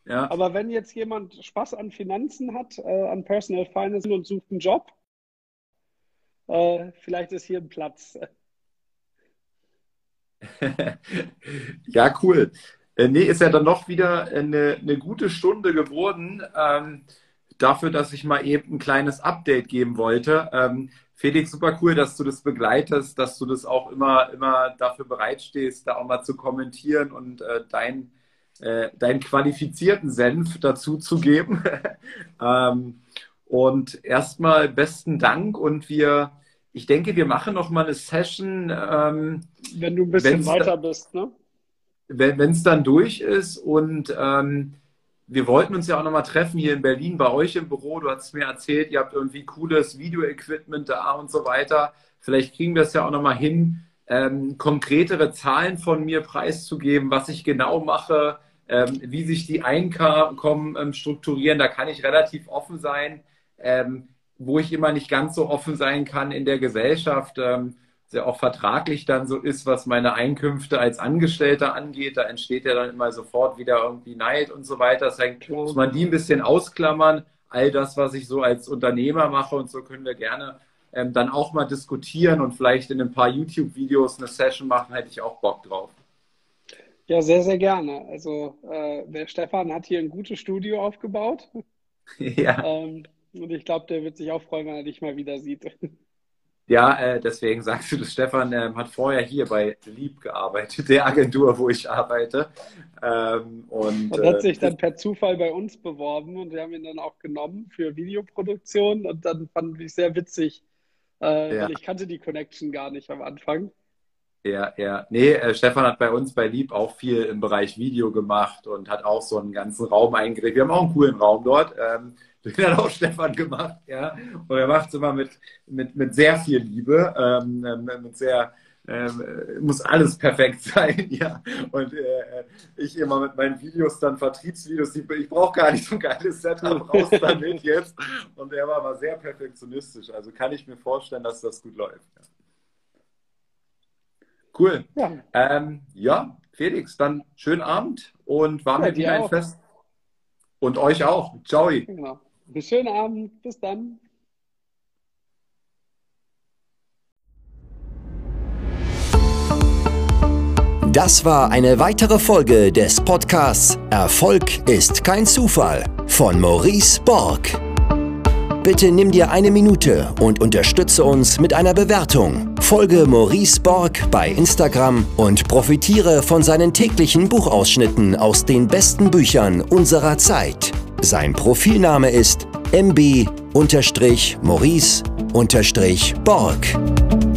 Ja. Aber wenn jetzt jemand Spaß an Finanzen hat, äh, an Personal Finance und sucht einen Job, äh, vielleicht ist hier ein Platz. ja, cool. Äh, nee, ist ja dann noch wieder eine, eine gute Stunde geworden. Ähm, dafür, dass ich mal eben ein kleines Update geben wollte. Ähm, Felix, super cool, dass du das begleitest, dass du das auch immer, immer dafür bereitstehst, da auch mal zu kommentieren und äh, dein, äh, deinen qualifizierten Senf dazu zu geben. ähm, und erstmal besten Dank und wir, ich denke, wir machen noch mal eine Session. Ähm, wenn du ein bisschen weiter bist, ne? Wenn es dann durch ist und ähm, wir wollten uns ja auch nochmal treffen hier in Berlin bei euch im Büro. Du hast mir erzählt, ihr habt irgendwie cooles Video-Equipment da und so weiter. Vielleicht kriegen wir es ja auch nochmal hin, ähm, konkretere Zahlen von mir preiszugeben, was ich genau mache, ähm, wie sich die Einkommen ähm, strukturieren. Da kann ich relativ offen sein. Ähm, wo ich immer nicht ganz so offen sein kann in der Gesellschaft. Ähm, ja auch vertraglich dann so ist, was meine Einkünfte als Angestellter angeht. Da entsteht ja dann immer sofort wieder irgendwie Neid und so weiter. Deswegen muss man die ein bisschen ausklammern. All das, was ich so als Unternehmer mache und so können wir gerne ähm, dann auch mal diskutieren und vielleicht in ein paar YouTube-Videos eine Session machen, hätte ich auch Bock drauf. Ja, sehr, sehr gerne. Also äh, der Stefan hat hier ein gutes Studio aufgebaut. ja. Ähm, und ich glaube, der wird sich auch freuen, wenn er dich mal wieder sieht. Ja, äh, deswegen sagst du das. Stefan ähm, hat vorher hier bei Lieb gearbeitet, der Agentur, wo ich arbeite. Ähm, und, und hat äh, sich dann per Zufall bei uns beworben und wir haben ihn dann auch genommen für Videoproduktion. Und dann fand ich sehr witzig, äh, ja. weil ich kannte die Connection gar nicht am Anfang. Ja, ja. Nee, äh, Stefan hat bei uns bei Lieb auch viel im Bereich Video gemacht und hat auch so einen ganzen Raum eingerichtet. Wir haben auch einen coolen Raum dort. Ähm, den hat auch Stefan gemacht, ja. Und er macht es immer mit, mit, mit sehr viel Liebe, ähm, ähm mit sehr, ähm, muss alles perfekt sein, ja. Und äh, ich immer mit meinen Videos dann Vertriebsvideos, ich brauche gar nicht so ein geiles Setup raus damit jetzt. Und er war aber sehr perfektionistisch. Also kann ich mir vorstellen, dass das gut läuft. Ja. Cool. Ja. Ähm, ja, Felix, dann schönen Abend und war ja, mir wieder ein Fest. Und euch auch. Ciao. Genau. Bis schönen Abend. Bis dann. Das war eine weitere Folge des Podcasts Erfolg ist kein Zufall von Maurice Borg. Bitte nimm dir eine Minute und unterstütze uns mit einer Bewertung. Folge Maurice Borg bei Instagram und profitiere von seinen täglichen Buchausschnitten aus den besten Büchern unserer Zeit. Sein Profilname ist mb-maurice-borg.